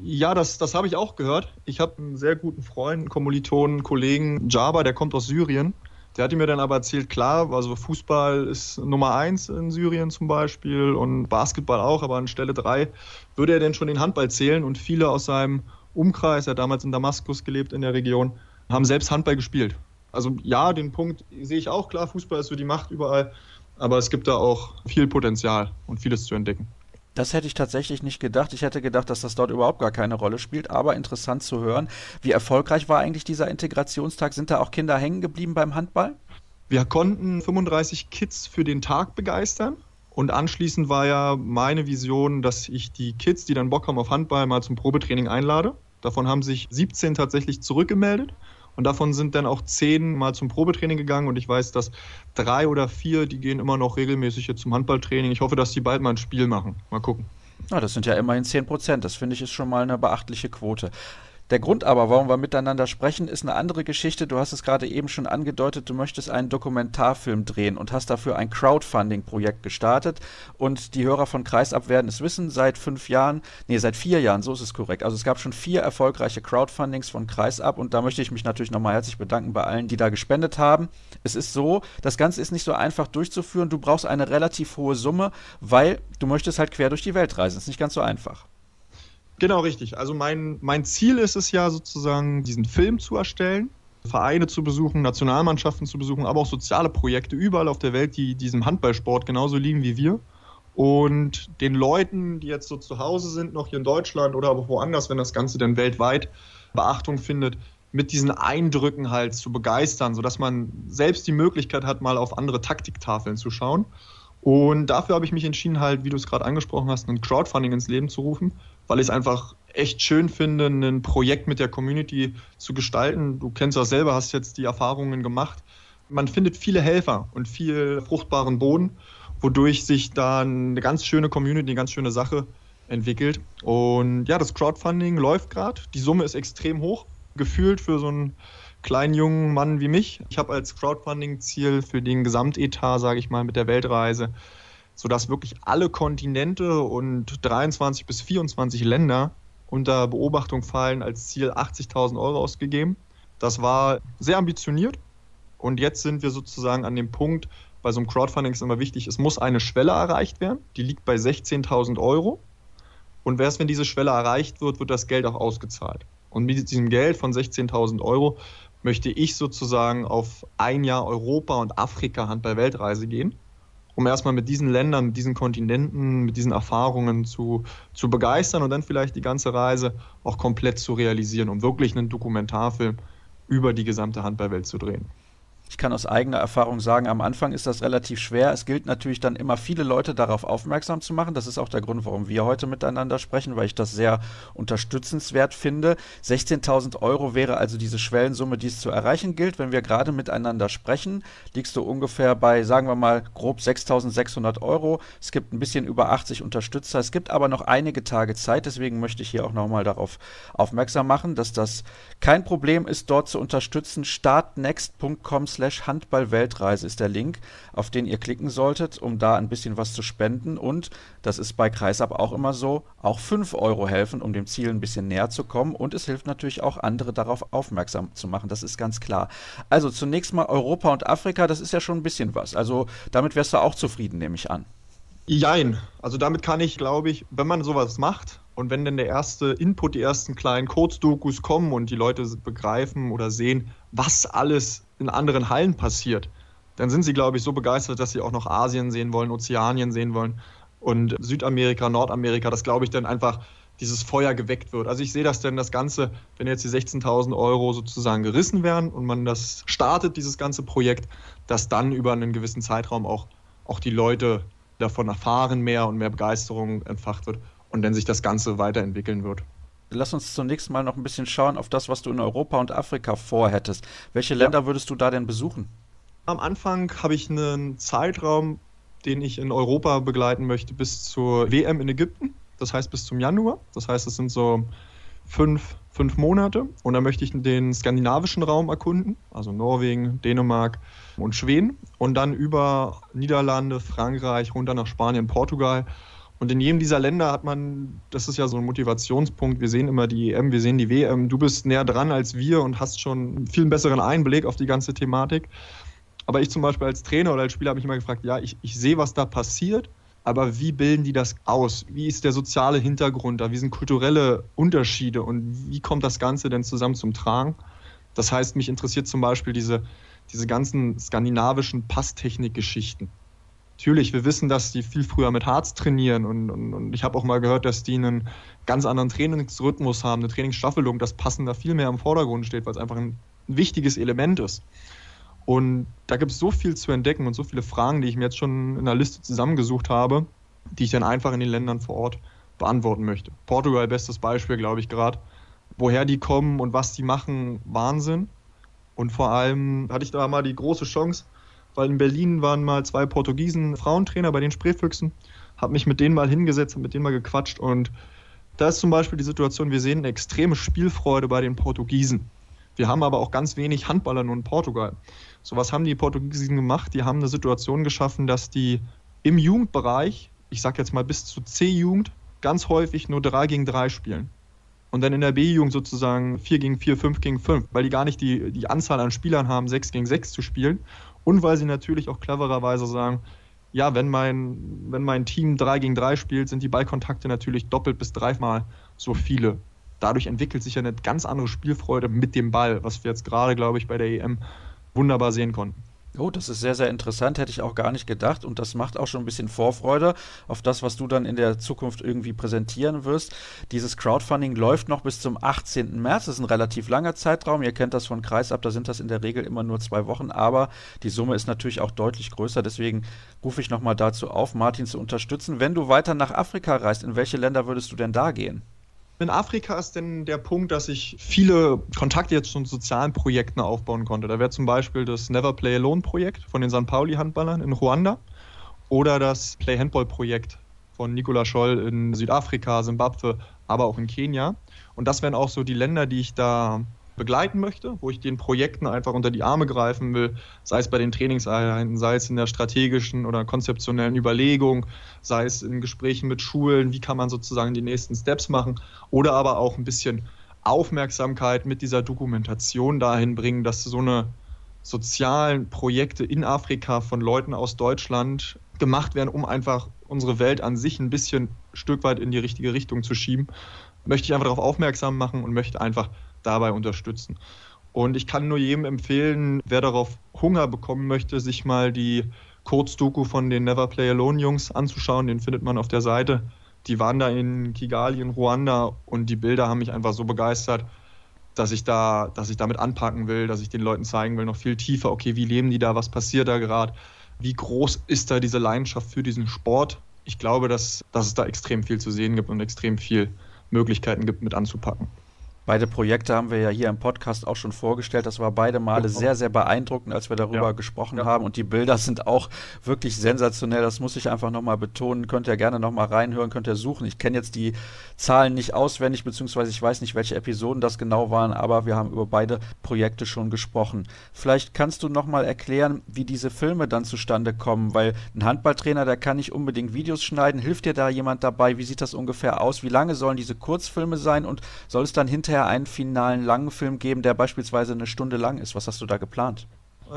Ja, das, das habe ich auch gehört. Ich habe einen sehr guten Freund, einen Kommilitonen, Kollegen, Java, der kommt aus Syrien. Der hatte mir dann aber erzählt, klar, also Fußball ist Nummer eins in Syrien zum Beispiel und Basketball auch, aber an Stelle drei würde er denn schon den Handball zählen und viele aus seinem Umkreis, er hat damals in Damaskus gelebt in der Region, haben selbst Handball gespielt. Also ja, den Punkt sehe ich auch klar, Fußball ist so die Macht überall, aber es gibt da auch viel Potenzial und vieles zu entdecken. Das hätte ich tatsächlich nicht gedacht. Ich hätte gedacht, dass das dort überhaupt gar keine Rolle spielt, aber interessant zu hören. Wie erfolgreich war eigentlich dieser Integrationstag? Sind da auch Kinder hängen geblieben beim Handball? Wir konnten 35 Kids für den Tag begeistern. Und anschließend war ja meine Vision, dass ich die Kids, die dann Bock haben auf Handball, mal zum Probetraining einlade. Davon haben sich 17 tatsächlich zurückgemeldet. Und davon sind dann auch zehn mal zum Probetraining gegangen. Und ich weiß, dass drei oder vier, die gehen immer noch regelmäßig jetzt zum Handballtraining. Ich hoffe, dass die bald mal ein Spiel machen. Mal gucken. Na, das sind ja immerhin 10 Prozent. Das finde ich ist schon mal eine beachtliche Quote. Der Grund aber, warum wir miteinander sprechen, ist eine andere Geschichte. Du hast es gerade eben schon angedeutet, du möchtest einen Dokumentarfilm drehen und hast dafür ein Crowdfunding-Projekt gestartet. Und die Hörer von Kreisab werden es wissen, seit fünf Jahren, nee, seit vier Jahren, so ist es korrekt. Also es gab schon vier erfolgreiche Crowdfundings von Kreisab und da möchte ich mich natürlich nochmal herzlich bedanken bei allen, die da gespendet haben. Es ist so, das Ganze ist nicht so einfach durchzuführen. Du brauchst eine relativ hohe Summe, weil du möchtest halt quer durch die Welt reisen. Ist nicht ganz so einfach. Genau, richtig. Also mein, mein Ziel ist es ja sozusagen, diesen Film zu erstellen, Vereine zu besuchen, Nationalmannschaften zu besuchen, aber auch soziale Projekte überall auf der Welt, die diesem Handballsport genauso lieben wie wir. Und den Leuten, die jetzt so zu Hause sind, noch hier in Deutschland oder aber woanders, wenn das Ganze dann weltweit Beachtung findet, mit diesen Eindrücken halt zu begeistern, sodass man selbst die Möglichkeit hat, mal auf andere Taktiktafeln zu schauen. Und dafür habe ich mich entschieden, halt, wie du es gerade angesprochen hast, ein Crowdfunding ins Leben zu rufen, weil ich es einfach echt schön finde, ein Projekt mit der Community zu gestalten. Du kennst das selber, hast jetzt die Erfahrungen gemacht. Man findet viele Helfer und viel fruchtbaren Boden, wodurch sich da eine ganz schöne Community, eine ganz schöne Sache entwickelt. Und ja, das Crowdfunding läuft gerade. Die Summe ist extrem hoch, gefühlt für so einen kleinen jungen Mann wie mich. Ich habe als Crowdfunding-Ziel für den Gesamtetat, sage ich mal, mit der Weltreise, sodass wirklich alle Kontinente und 23 bis 24 Länder unter Beobachtung fallen, als Ziel 80.000 Euro ausgegeben. Das war sehr ambitioniert und jetzt sind wir sozusagen an dem Punkt, bei so einem Crowdfunding ist immer wichtig, es muss eine Schwelle erreicht werden, die liegt bei 16.000 Euro. Und erst wenn diese Schwelle erreicht wird, wird das Geld auch ausgezahlt. Und mit diesem Geld von 16.000 Euro möchte ich sozusagen auf ein Jahr Europa und Afrika Handball-Weltreise gehen, um erstmal mit diesen Ländern, mit diesen Kontinenten, mit diesen Erfahrungen zu, zu begeistern und dann vielleicht die ganze Reise auch komplett zu realisieren, um wirklich einen Dokumentarfilm über die gesamte Handballwelt zu drehen. Ich kann aus eigener Erfahrung sagen, am Anfang ist das relativ schwer. Es gilt natürlich dann immer viele Leute darauf aufmerksam zu machen. Das ist auch der Grund, warum wir heute miteinander sprechen, weil ich das sehr unterstützenswert finde. 16.000 Euro wäre also diese Schwellensumme, die es zu erreichen gilt. Wenn wir gerade miteinander sprechen, liegst du ungefähr bei, sagen wir mal, grob 6.600 Euro. Es gibt ein bisschen über 80 Unterstützer. Es gibt aber noch einige Tage Zeit. Deswegen möchte ich hier auch nochmal darauf aufmerksam machen, dass das kein Problem ist, dort zu unterstützen. startnext.com slash Handball-Weltreise ist der Link, auf den ihr klicken solltet, um da ein bisschen was zu spenden. Und, das ist bei Kreisab auch immer so, auch 5 Euro helfen, um dem Ziel ein bisschen näher zu kommen. Und es hilft natürlich auch, andere darauf aufmerksam zu machen. Das ist ganz klar. Also zunächst mal Europa und Afrika, das ist ja schon ein bisschen was. Also damit wärst du auch zufrieden, nehme ich an. Jein. Also damit kann ich, glaube ich, wenn man sowas macht und wenn dann der erste Input, die ersten kleinen Kurzdokus kommen und die Leute begreifen oder sehen, was alles in anderen Hallen passiert, dann sind sie, glaube ich, so begeistert, dass sie auch noch Asien sehen wollen, Ozeanien sehen wollen und Südamerika, Nordamerika, dass, glaube ich, dann einfach dieses Feuer geweckt wird. Also ich sehe das denn das Ganze, wenn jetzt die 16.000 Euro sozusagen gerissen werden und man das startet, dieses ganze Projekt, dass dann über einen gewissen Zeitraum auch, auch die Leute davon erfahren mehr und mehr Begeisterung entfacht wird und dann sich das Ganze weiterentwickeln wird. Lass uns zunächst mal noch ein bisschen schauen auf das, was du in Europa und Afrika vorhättest. Welche Länder ja. würdest du da denn besuchen? Am Anfang habe ich einen Zeitraum, den ich in Europa begleiten möchte, bis zur WM in Ägypten. Das heißt bis zum Januar. Das heißt, es sind so fünf, fünf Monate. Und dann möchte ich den skandinavischen Raum erkunden, also Norwegen, Dänemark und Schweden. Und dann über Niederlande, Frankreich, runter nach Spanien, Portugal und in jedem dieser Länder hat man, das ist ja so ein Motivationspunkt, wir sehen immer die EM, wir sehen die WM, du bist näher dran als wir und hast schon einen viel besseren Einblick auf die ganze Thematik. Aber ich zum Beispiel als Trainer oder als Spieler habe mich immer gefragt, ja, ich, ich sehe, was da passiert, aber wie bilden die das aus? Wie ist der soziale Hintergrund da? Wie sind kulturelle Unterschiede und wie kommt das Ganze denn zusammen zum Tragen? Das heißt, mich interessiert zum Beispiel diese, diese ganzen skandinavischen Passtechnik-Geschichten. Natürlich, wir wissen, dass die viel früher mit Harz trainieren und, und, und ich habe auch mal gehört, dass die einen ganz anderen Trainingsrhythmus haben, eine Trainingsstaffelung, das Passen da viel mehr im Vordergrund steht, weil es einfach ein wichtiges Element ist. Und da gibt es so viel zu entdecken und so viele Fragen, die ich mir jetzt schon in der Liste zusammengesucht habe, die ich dann einfach in den Ländern vor Ort beantworten möchte. Portugal, bestes Beispiel, glaube ich, gerade. Woher die kommen und was die machen, Wahnsinn. Und vor allem hatte ich da mal die große Chance, weil in Berlin waren mal zwei Portugiesen Frauentrainer bei den Spreefüchsen. Habe mich mit denen mal hingesetzt, habe mit denen mal gequatscht und Da ist zum Beispiel die Situation, wir sehen eine extreme Spielfreude bei den Portugiesen. Wir haben aber auch ganz wenig Handballer nur in Portugal. So was haben die Portugiesen gemacht? Die haben eine Situation geschaffen, dass die im Jugendbereich, ich sag jetzt mal bis zu C-Jugend, ganz häufig nur 3 gegen 3 spielen. Und dann in der B-Jugend sozusagen 4 gegen 4, 5 gegen 5, weil die gar nicht die, die Anzahl an Spielern haben, 6 gegen 6 zu spielen. Und weil sie natürlich auch clevererweise sagen, ja, wenn mein, wenn mein Team 3 gegen 3 spielt, sind die Ballkontakte natürlich doppelt bis dreimal so viele. Dadurch entwickelt sich ja eine ganz andere Spielfreude mit dem Ball, was wir jetzt gerade, glaube ich, bei der EM wunderbar sehen konnten. Oh, das ist sehr, sehr interessant, hätte ich auch gar nicht gedacht. Und das macht auch schon ein bisschen Vorfreude auf das, was du dann in der Zukunft irgendwie präsentieren wirst. Dieses Crowdfunding läuft noch bis zum 18. März. Das ist ein relativ langer Zeitraum. Ihr kennt das von Kreisab, da sind das in der Regel immer nur zwei Wochen. Aber die Summe ist natürlich auch deutlich größer. Deswegen rufe ich nochmal dazu auf, Martin zu unterstützen. Wenn du weiter nach Afrika reist, in welche Länder würdest du denn da gehen? In Afrika ist denn der Punkt, dass ich viele Kontakte jetzt zu sozialen Projekten aufbauen konnte. Da wäre zum Beispiel das Never Play Alone Projekt von den St. Pauli Handballern in Ruanda oder das Play Handball Projekt von Nicola Scholl in Südafrika, Simbabwe, aber auch in Kenia. Und das wären auch so die Länder, die ich da begleiten möchte, wo ich den Projekten einfach unter die Arme greifen will, sei es bei den Trainingseinheiten, sei es in der strategischen oder konzeptionellen Überlegung, sei es in Gesprächen mit Schulen, wie kann man sozusagen die nächsten Steps machen oder aber auch ein bisschen Aufmerksamkeit mit dieser Dokumentation dahin bringen, dass so eine sozialen Projekte in Afrika von Leuten aus Deutschland gemacht werden, um einfach unsere Welt an sich ein bisschen Stück weit in die richtige Richtung zu schieben, möchte ich einfach darauf aufmerksam machen und möchte einfach dabei unterstützen. Und ich kann nur jedem empfehlen, wer darauf Hunger bekommen möchte, sich mal die Kurzdoku von den Never Play Alone Jungs anzuschauen. Den findet man auf der Seite. Die waren da in Kigali in Ruanda und die Bilder haben mich einfach so begeistert, dass ich da, dass ich damit anpacken will, dass ich den Leuten zeigen will, noch viel tiefer, okay, wie leben die da, was passiert da gerade, wie groß ist da diese Leidenschaft für diesen Sport. Ich glaube, dass, dass es da extrem viel zu sehen gibt und extrem viel Möglichkeiten gibt, mit anzupacken. Beide Projekte haben wir ja hier im Podcast auch schon vorgestellt. Das war beide Male sehr, sehr beeindruckend, als wir darüber ja. gesprochen ja. haben. Und die Bilder sind auch wirklich sensationell. Das muss ich einfach nochmal betonen. Könnt ihr gerne nochmal reinhören, könnt ihr suchen. Ich kenne jetzt die Zahlen nicht auswendig, beziehungsweise ich weiß nicht, welche Episoden das genau waren, aber wir haben über beide Projekte schon gesprochen. Vielleicht kannst du nochmal erklären, wie diese Filme dann zustande kommen, weil ein Handballtrainer, der kann nicht unbedingt Videos schneiden. Hilft dir da jemand dabei? Wie sieht das ungefähr aus? Wie lange sollen diese Kurzfilme sein und soll es dann hinterher hinterher einen finalen langen Film geben, der beispielsweise eine Stunde lang ist. Was hast du da geplant?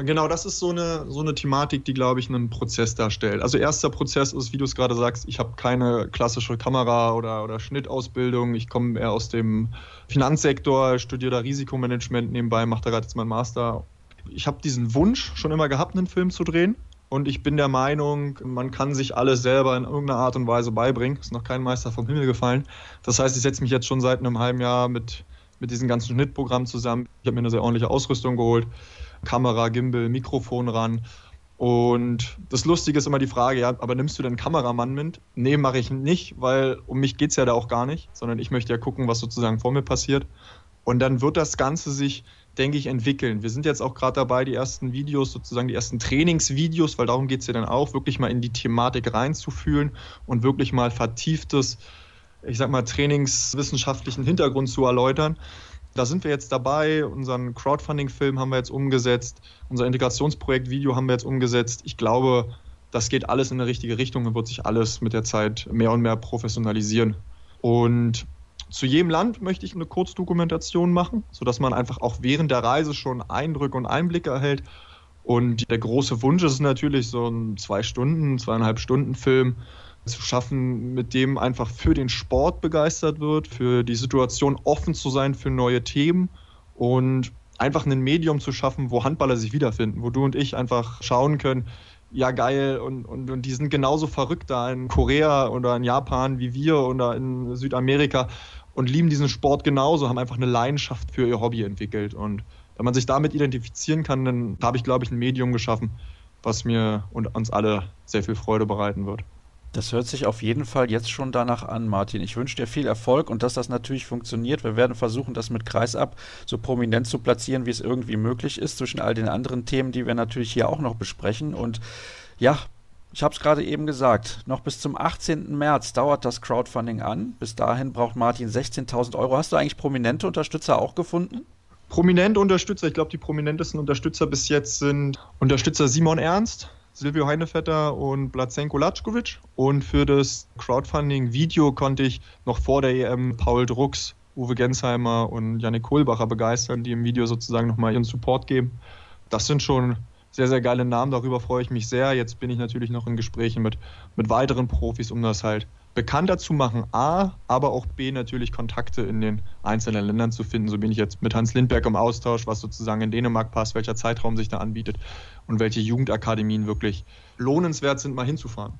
Genau, das ist so eine, so eine Thematik, die, glaube ich, einen Prozess darstellt. Also erster Prozess ist, wie du es gerade sagst, ich habe keine klassische Kamera- oder, oder Schnittausbildung. Ich komme eher aus dem Finanzsektor, studiere da Risikomanagement nebenbei, mache da gerade jetzt meinen Master. Ich habe diesen Wunsch schon immer gehabt, einen Film zu drehen. Und ich bin der Meinung, man kann sich alles selber in irgendeiner Art und Weise beibringen. Ist noch kein Meister vom Himmel gefallen. Das heißt, ich setze mich jetzt schon seit einem halben Jahr mit, mit diesem ganzen Schnittprogramm zusammen. Ich habe mir eine sehr ordentliche Ausrüstung geholt. Kamera, Gimbal, Mikrofon ran. Und das Lustige ist immer die Frage, ja, aber nimmst du denn Kameramann mit? Nee, mache ich nicht, weil um mich geht es ja da auch gar nicht, sondern ich möchte ja gucken, was sozusagen vor mir passiert. Und dann wird das Ganze sich denke ich, entwickeln. Wir sind jetzt auch gerade dabei, die ersten Videos, sozusagen die ersten Trainingsvideos, weil darum geht es ja dann auch, wirklich mal in die Thematik reinzufühlen und wirklich mal vertieftes, ich sag mal, trainingswissenschaftlichen Hintergrund zu erläutern. Da sind wir jetzt dabei. Unseren Crowdfunding-Film haben wir jetzt umgesetzt. Unser Integrationsprojekt-Video haben wir jetzt umgesetzt. Ich glaube, das geht alles in eine richtige Richtung und wird sich alles mit der Zeit mehr und mehr professionalisieren. Und zu jedem Land möchte ich eine Kurzdokumentation machen, sodass man einfach auch während der Reise schon Eindrücke und Einblicke erhält. Und der große Wunsch ist natürlich, so einen zwei Stunden, zweieinhalb Stunden Film zu schaffen, mit dem einfach für den Sport begeistert wird, für die Situation offen zu sein für neue Themen und einfach ein Medium zu schaffen, wo Handballer sich wiederfinden, wo du und ich einfach schauen können, ja geil und, und, und die sind genauso verrückt da in Korea oder in Japan wie wir oder in Südamerika und lieben diesen Sport genauso, haben einfach eine Leidenschaft für ihr Hobby entwickelt. Und wenn man sich damit identifizieren kann, dann habe ich, glaube ich, ein Medium geschaffen, was mir und uns alle sehr viel Freude bereiten wird. Das hört sich auf jeden Fall jetzt schon danach an, Martin. Ich wünsche dir viel Erfolg und dass das natürlich funktioniert. Wir werden versuchen, das mit Kreisab so prominent zu platzieren, wie es irgendwie möglich ist, zwischen all den anderen Themen, die wir natürlich hier auch noch besprechen. Und ja, Ich habe es gerade eben gesagt, noch bis zum 18. März dauert das Crowdfunding an. Bis dahin braucht Martin 16.000 Euro. Hast du eigentlich prominente Unterstützer auch gefunden? Prominente Unterstützer, ich glaube, die prominentesten Unterstützer bis jetzt sind Unterstützer Simon Ernst, Silvio Heinevetter und Blazenko Latschkovic. Und für das Crowdfunding-Video konnte ich noch vor der EM Paul Drucks, Uwe Gensheimer und Janik Kohlbacher begeistern, die im Video sozusagen nochmal ihren Support geben. Das sind schon sehr, sehr geile Namen. Darüber freue ich mich sehr. Jetzt bin ich natürlich noch in Gesprächen mit, mit weiteren Profis, um das halt bekannter zu machen. A, aber auch B, natürlich Kontakte in den einzelnen Ländern zu finden. So bin ich jetzt mit Hans Lindberg im Austausch, was sozusagen in Dänemark passt, welcher Zeitraum sich da anbietet und welche Jugendakademien wirklich lohnenswert sind, mal hinzufahren.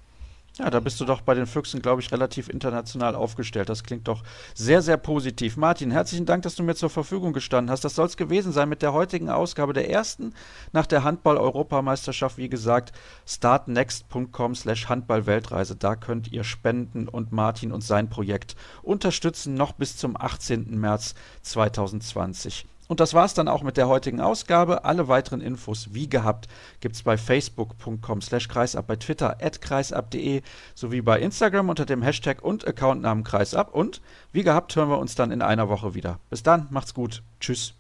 Ja, da bist du doch bei den Füchsen, glaube ich, relativ international aufgestellt. Das klingt doch sehr, sehr positiv. Martin, herzlichen Dank, dass du mir zur Verfügung gestanden hast. Das soll es gewesen sein mit der heutigen Ausgabe der ersten nach der Handball-Europameisterschaft. Wie gesagt, startnext.com slash Handball-Weltreise. Da könnt ihr spenden und Martin und sein Projekt unterstützen, noch bis zum 18. März 2020. Und das war's dann auch mit der heutigen Ausgabe. Alle weiteren Infos, wie gehabt, gibt's bei facebook.com slash kreisab, bei Twitter at kreisab.de sowie bei Instagram unter dem Hashtag und Accountnamen kreisab. Und wie gehabt hören wir uns dann in einer Woche wieder. Bis dann, macht's gut. Tschüss.